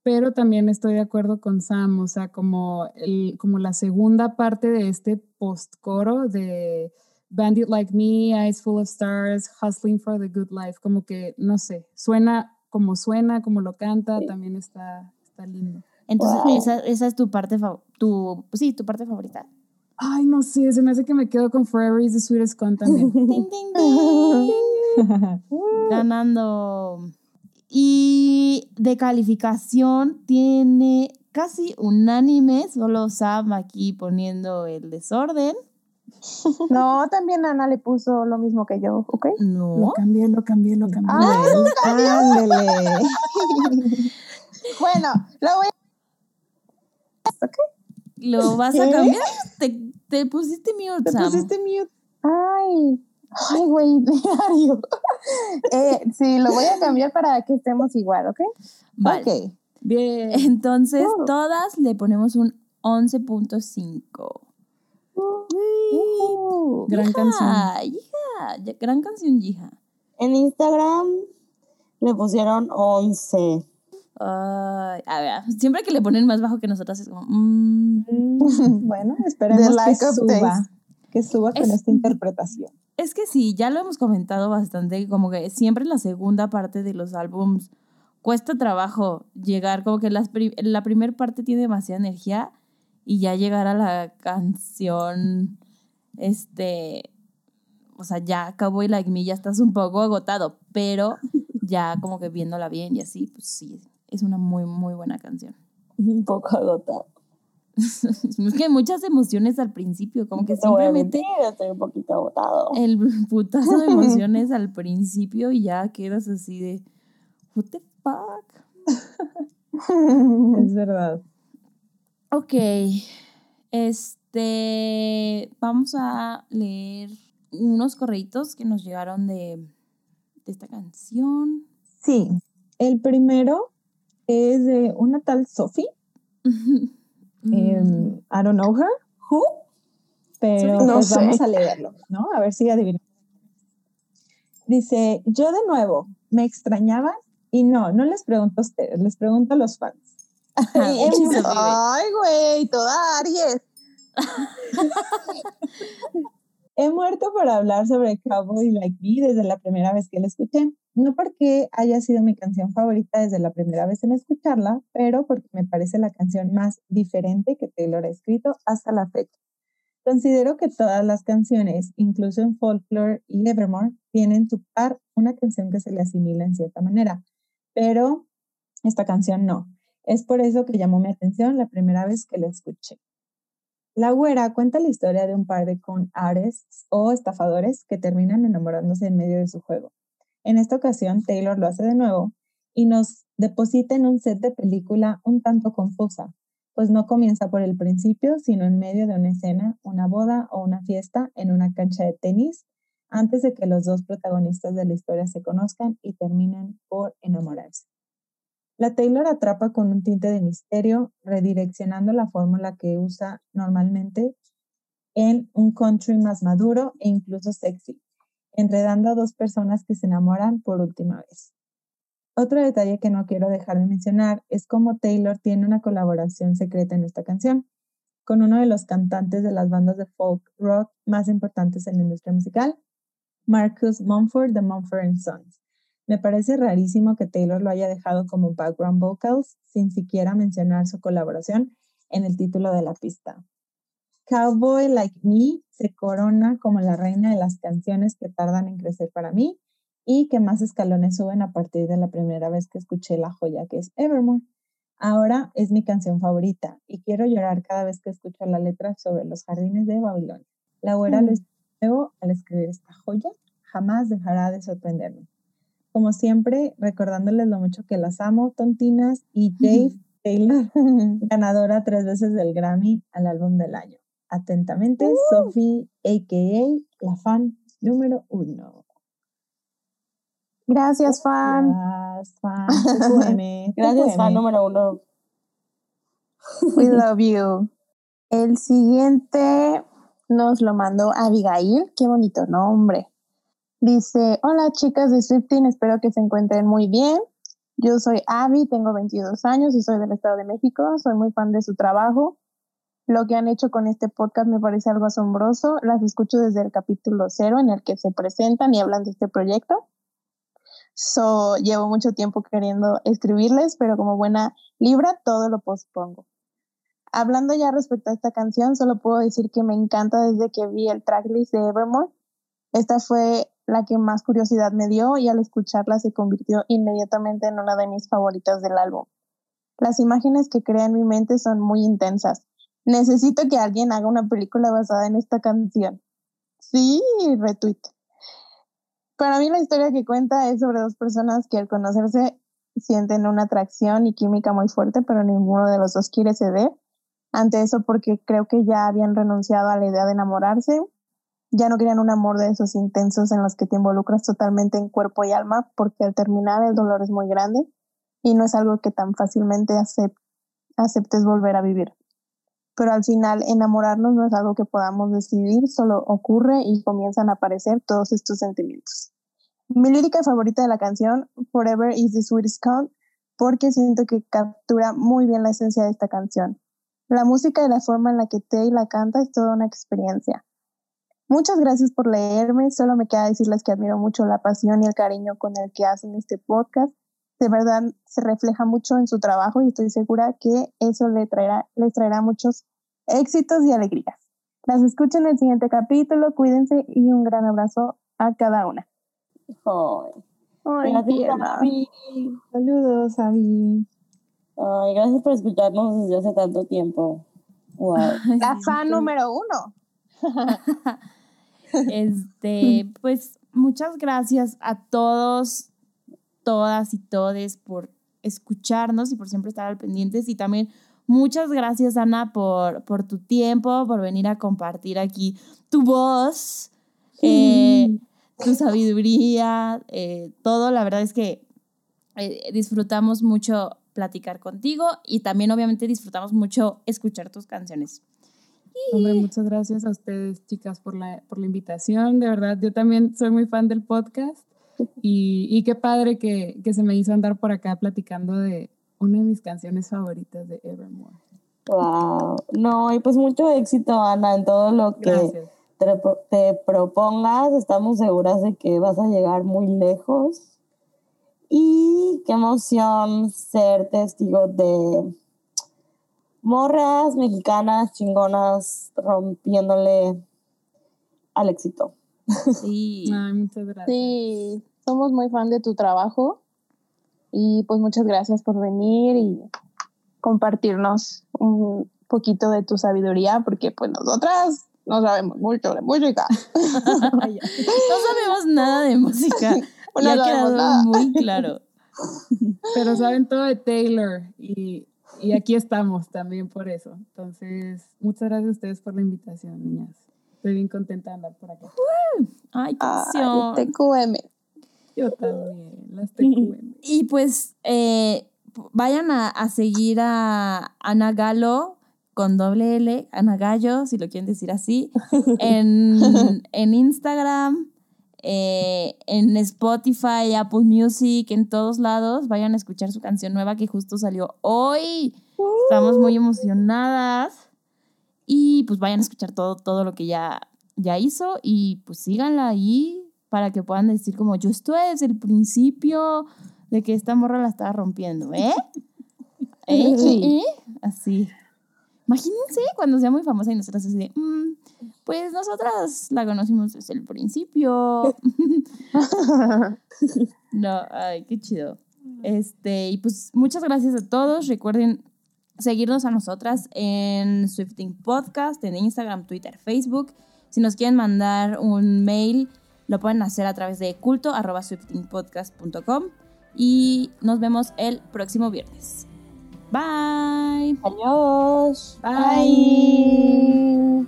pero también estoy de acuerdo con Sam, o sea, como, el, como la segunda parte de este post-coro de Bandit Like Me, Eyes Full of Stars, Hustling for the Good Life, como que, no sé, suena como suena, como lo canta, también está, está lindo. Entonces, Wow. esa, esa es tu parte, fa- tu, sí, tu parte favorita. Ay, no sé, se me hace que me quedo con Forever is the sweetest con también. Ding, ding, ding. Ganando. Y de calificación tiene casi unánime, solo Sam aquí poniendo el desorden. No, también Ana le puso lo mismo que yo, ¿ok? Lo No. cambié, lo cambié, lo cambié. Ah, Ándele. Bueno, lo voy a... ¿Lo vas a cambiar? Te, te pusiste mute, Te Sam. pusiste mute. Ay, ay, güey, diario. eh, sí, lo voy a cambiar para que estemos igual, ¿ok? Vale. Ok. Bien. Entonces, Uh. todas le ponemos un 11.5. Uh, Gran canción. Ah, hija, ya- gran canción, hija. En Instagram le pusieron 11. Ay, a ver, siempre que le ponen más bajo que nosotras es como... mm. Mm, Bueno, esperemos que suba. Que suba con Es- esta interpretación. Es que sí, ya lo hemos comentado bastante, como que siempre la segunda parte de los álbums cuesta trabajo llegar, como que las la primera parte tiene demasiada energía y ya llegar a la canción, este, o sea, ya y Like Me ya estás un poco agotado, pero ya como que viéndola bien y así, pues sí, es una muy, muy buena canción. Un poco agotado. es que hay muchas emociones al principio, como que simplemente. estoy un poquito agotado. El putazo de emociones al principio y ya quedas así de. What the fuck? es verdad. Ok. Este. Vamos a leer unos correitos que nos llegaron de, de esta canción. Sí. El primero es de una tal Sophie. Em, I don't know her. Who? Pero no pues vamos a leerlo, ¿no? A ver si adivinamos. Dice, yo de nuevo, ¿me extrañaba Y no, no les pregunto a ustedes, les pregunto a los fans. Ay, güey, toda Aries. He muerto por hablar sobre Cowboy Like Me desde la primera vez que la escuché. No porque haya sido mi canción favorita desde la primera vez en escucharla, pero porque me parece la canción más diferente que Taylor ha escrito hasta la fecha. Considero que todas las canciones, incluso en Folklore y Evermore, tienen su par una canción que se le asimila en cierta manera, pero esta canción no. Es por eso que llamó mi atención la primera vez que la escuché. La güera cuenta la historia de un par de con artists o estafadores que terminan enamorándose en medio de su juego. En esta ocasión, Taylor lo hace de nuevo y nos deposita en un set de película un tanto confusa, pues no comienza por el principio, sino en medio de una escena, una boda o una fiesta en una cancha de tenis, antes de que los dos protagonistas de la historia se conozcan y terminen por enamorarse. La Taylor atrapa con un tinte de misterio, redireccionando la fórmula que usa normalmente en un country más maduro e incluso sexy, enredando a dos personas que se enamoran por última vez. Otro detalle que no quiero dejar de mencionar es cómo Taylor tiene una colaboración secreta en esta canción con uno de los cantantes de las bandas de folk rock más importantes en la industria musical, Marcus Mumford de Mumford Sons. Me parece rarísimo que Taylor lo haya dejado como background vocals sin siquiera mencionar su colaboración en el título de la pista. Cowboy Like Me se corona como la reina de las canciones que tardan en crecer para mí y que más escalones suben a partir de la primera vez que escuché la joya que es Evermore. Ahora es mi canción favorita y quiero llorar cada vez que escucho la letra sobre los jardines de Babilonia. La abuela lo luego al escribir esta joya, jamás dejará de sorprenderme como siempre, recordándoles lo mucho que las amo, tontinas, y Jade Taylor, ganadora tres veces del Grammy al álbum del año. Atentamente, uh. Sophie, a.k.a. la fan número uno. Gracias, fan. Gracias, fan. Gracias, fan número uno. We love you. El siguiente nos lo mandó Abigail. Qué bonito nombre. Dice, hola chicas de Swifting, espero que se encuentren muy bien. Yo soy Abby, tengo 22 años y soy del Estado de México. Soy muy fan de su trabajo. Lo que han hecho con este podcast me parece algo asombroso. Las escucho desde el capítulo cero en el que se presentan y hablan de este proyecto. So, llevo mucho tiempo queriendo escribirles, pero como buena libra, todo lo pospongo. Hablando ya respecto a esta canción, solo puedo decir que me encanta desde que vi el tracklist de Evermore. Esta fue la que más curiosidad me dio y al escucharla se convirtió inmediatamente en una de mis favoritas del álbum. Las imágenes que crea en mi mente son muy intensas. Necesito que alguien haga una película basada en esta canción. Sí, retweet. Para mí la historia que cuenta es sobre dos personas que al conocerse sienten una atracción y química muy fuerte, pero ninguno de los dos quiere ceder ante eso porque creo que ya habían renunciado a la idea de enamorarse ya no querían un amor de esos intensos en los que te involucras totalmente en cuerpo y alma, porque al terminar el dolor es muy grande y no es algo que tan fácilmente aceptes volver a vivir. Pero al final enamorarnos no es algo que podamos decidir, solo ocurre y comienzan a aparecer todos estos sentimientos. Mi lírica favorita de la canción, Forever is the Sweetest Count, porque siento que captura muy bien la esencia de esta canción. La música y la forma en la que Tay la canta es toda una experiencia Muchas gracias por leerme. Solo me queda decirles que admiro mucho la pasión y el cariño con el que hacen este podcast de verdad se refleja mucho en su trabajo y estoy segura que eso le traerá, les traerá muchos éxitos y alegrías. Las escucho en el siguiente capítulo, cuídense y un gran abrazo a cada una. Ay, Ay, gracias. Abby. Saludos, Abby. Ay, gracias por escucharnos desde hace tanto tiempo. Wow. La fan número uno. Este, pues muchas gracias a todos, todas y todes por escucharnos y por siempre estar al pendientes. Y también muchas gracias, Ana, por, por tu tiempo, por venir a compartir aquí tu voz, eh, tu sabiduría, eh, todo. La verdad es que eh, disfrutamos mucho platicar contigo y también obviamente disfrutamos mucho escuchar tus canciones. Hombre, muchas gracias a ustedes, chicas, por la, por la invitación. De verdad, yo también soy muy fan del podcast y, y qué padre que, que se me hizo andar por acá platicando de una de mis canciones favoritas de Evermore. Wow. No, y pues mucho éxito, Ana, en todo lo que Gracias. te, te propongas. Estamos seguras de que vas a llegar muy lejos. Y qué emoción ser testigo de morras mexicanas chingonas rompiéndole al éxito. Sí. Ay, muchas gracias. Sí, somos muy fan de tu trabajo y pues muchas gracias por venir y compartirnos un poquito de tu sabiduría porque pues nosotras no sabemos mucho de música. No sabemos nada de música. No ya quedado nada. muy claro. Pero saben todo de Taylor y, y aquí estamos también por eso. Entonces, muchas gracias a ustedes por la invitación, niñas. Estoy bien contenta de andar por acá. Ay, qué emoción. TQM. Yo también, las TQM. Y pues eh, vayan a, a seguir a Ana Galo con doble L, Ana Gallo, si lo quieren decir así, en, en Instagram, eh, en Spotify, Apple Music, en todos lados. Vayan a escuchar su canción nueva que justo salió hoy. Estamos muy emocionadas. Y pues vayan a escuchar todo, todo lo que ya, ya hizo y pues síganla ahí para que puedan decir como yo estuve desde el principio de que esta morra la estaba rompiendo, ¿eh? ¿Eh? Sí. ¿Eh? Así. Imagínense cuando sea muy famosa y nosotras así de, "Mm, pues nosotras la conocimos desde el principio. No, ay, qué chido. Este, y pues muchas gracias a todos. Recuerden seguirnos a nosotras en Swifting Podcast, en Instagram, Twitter, Facebook. Si nos quieren mandar un mail, lo pueden hacer a través de culto arroba swiftingpodcast.com y nos vemos el próximo viernes. Bye. Adiós. Bye.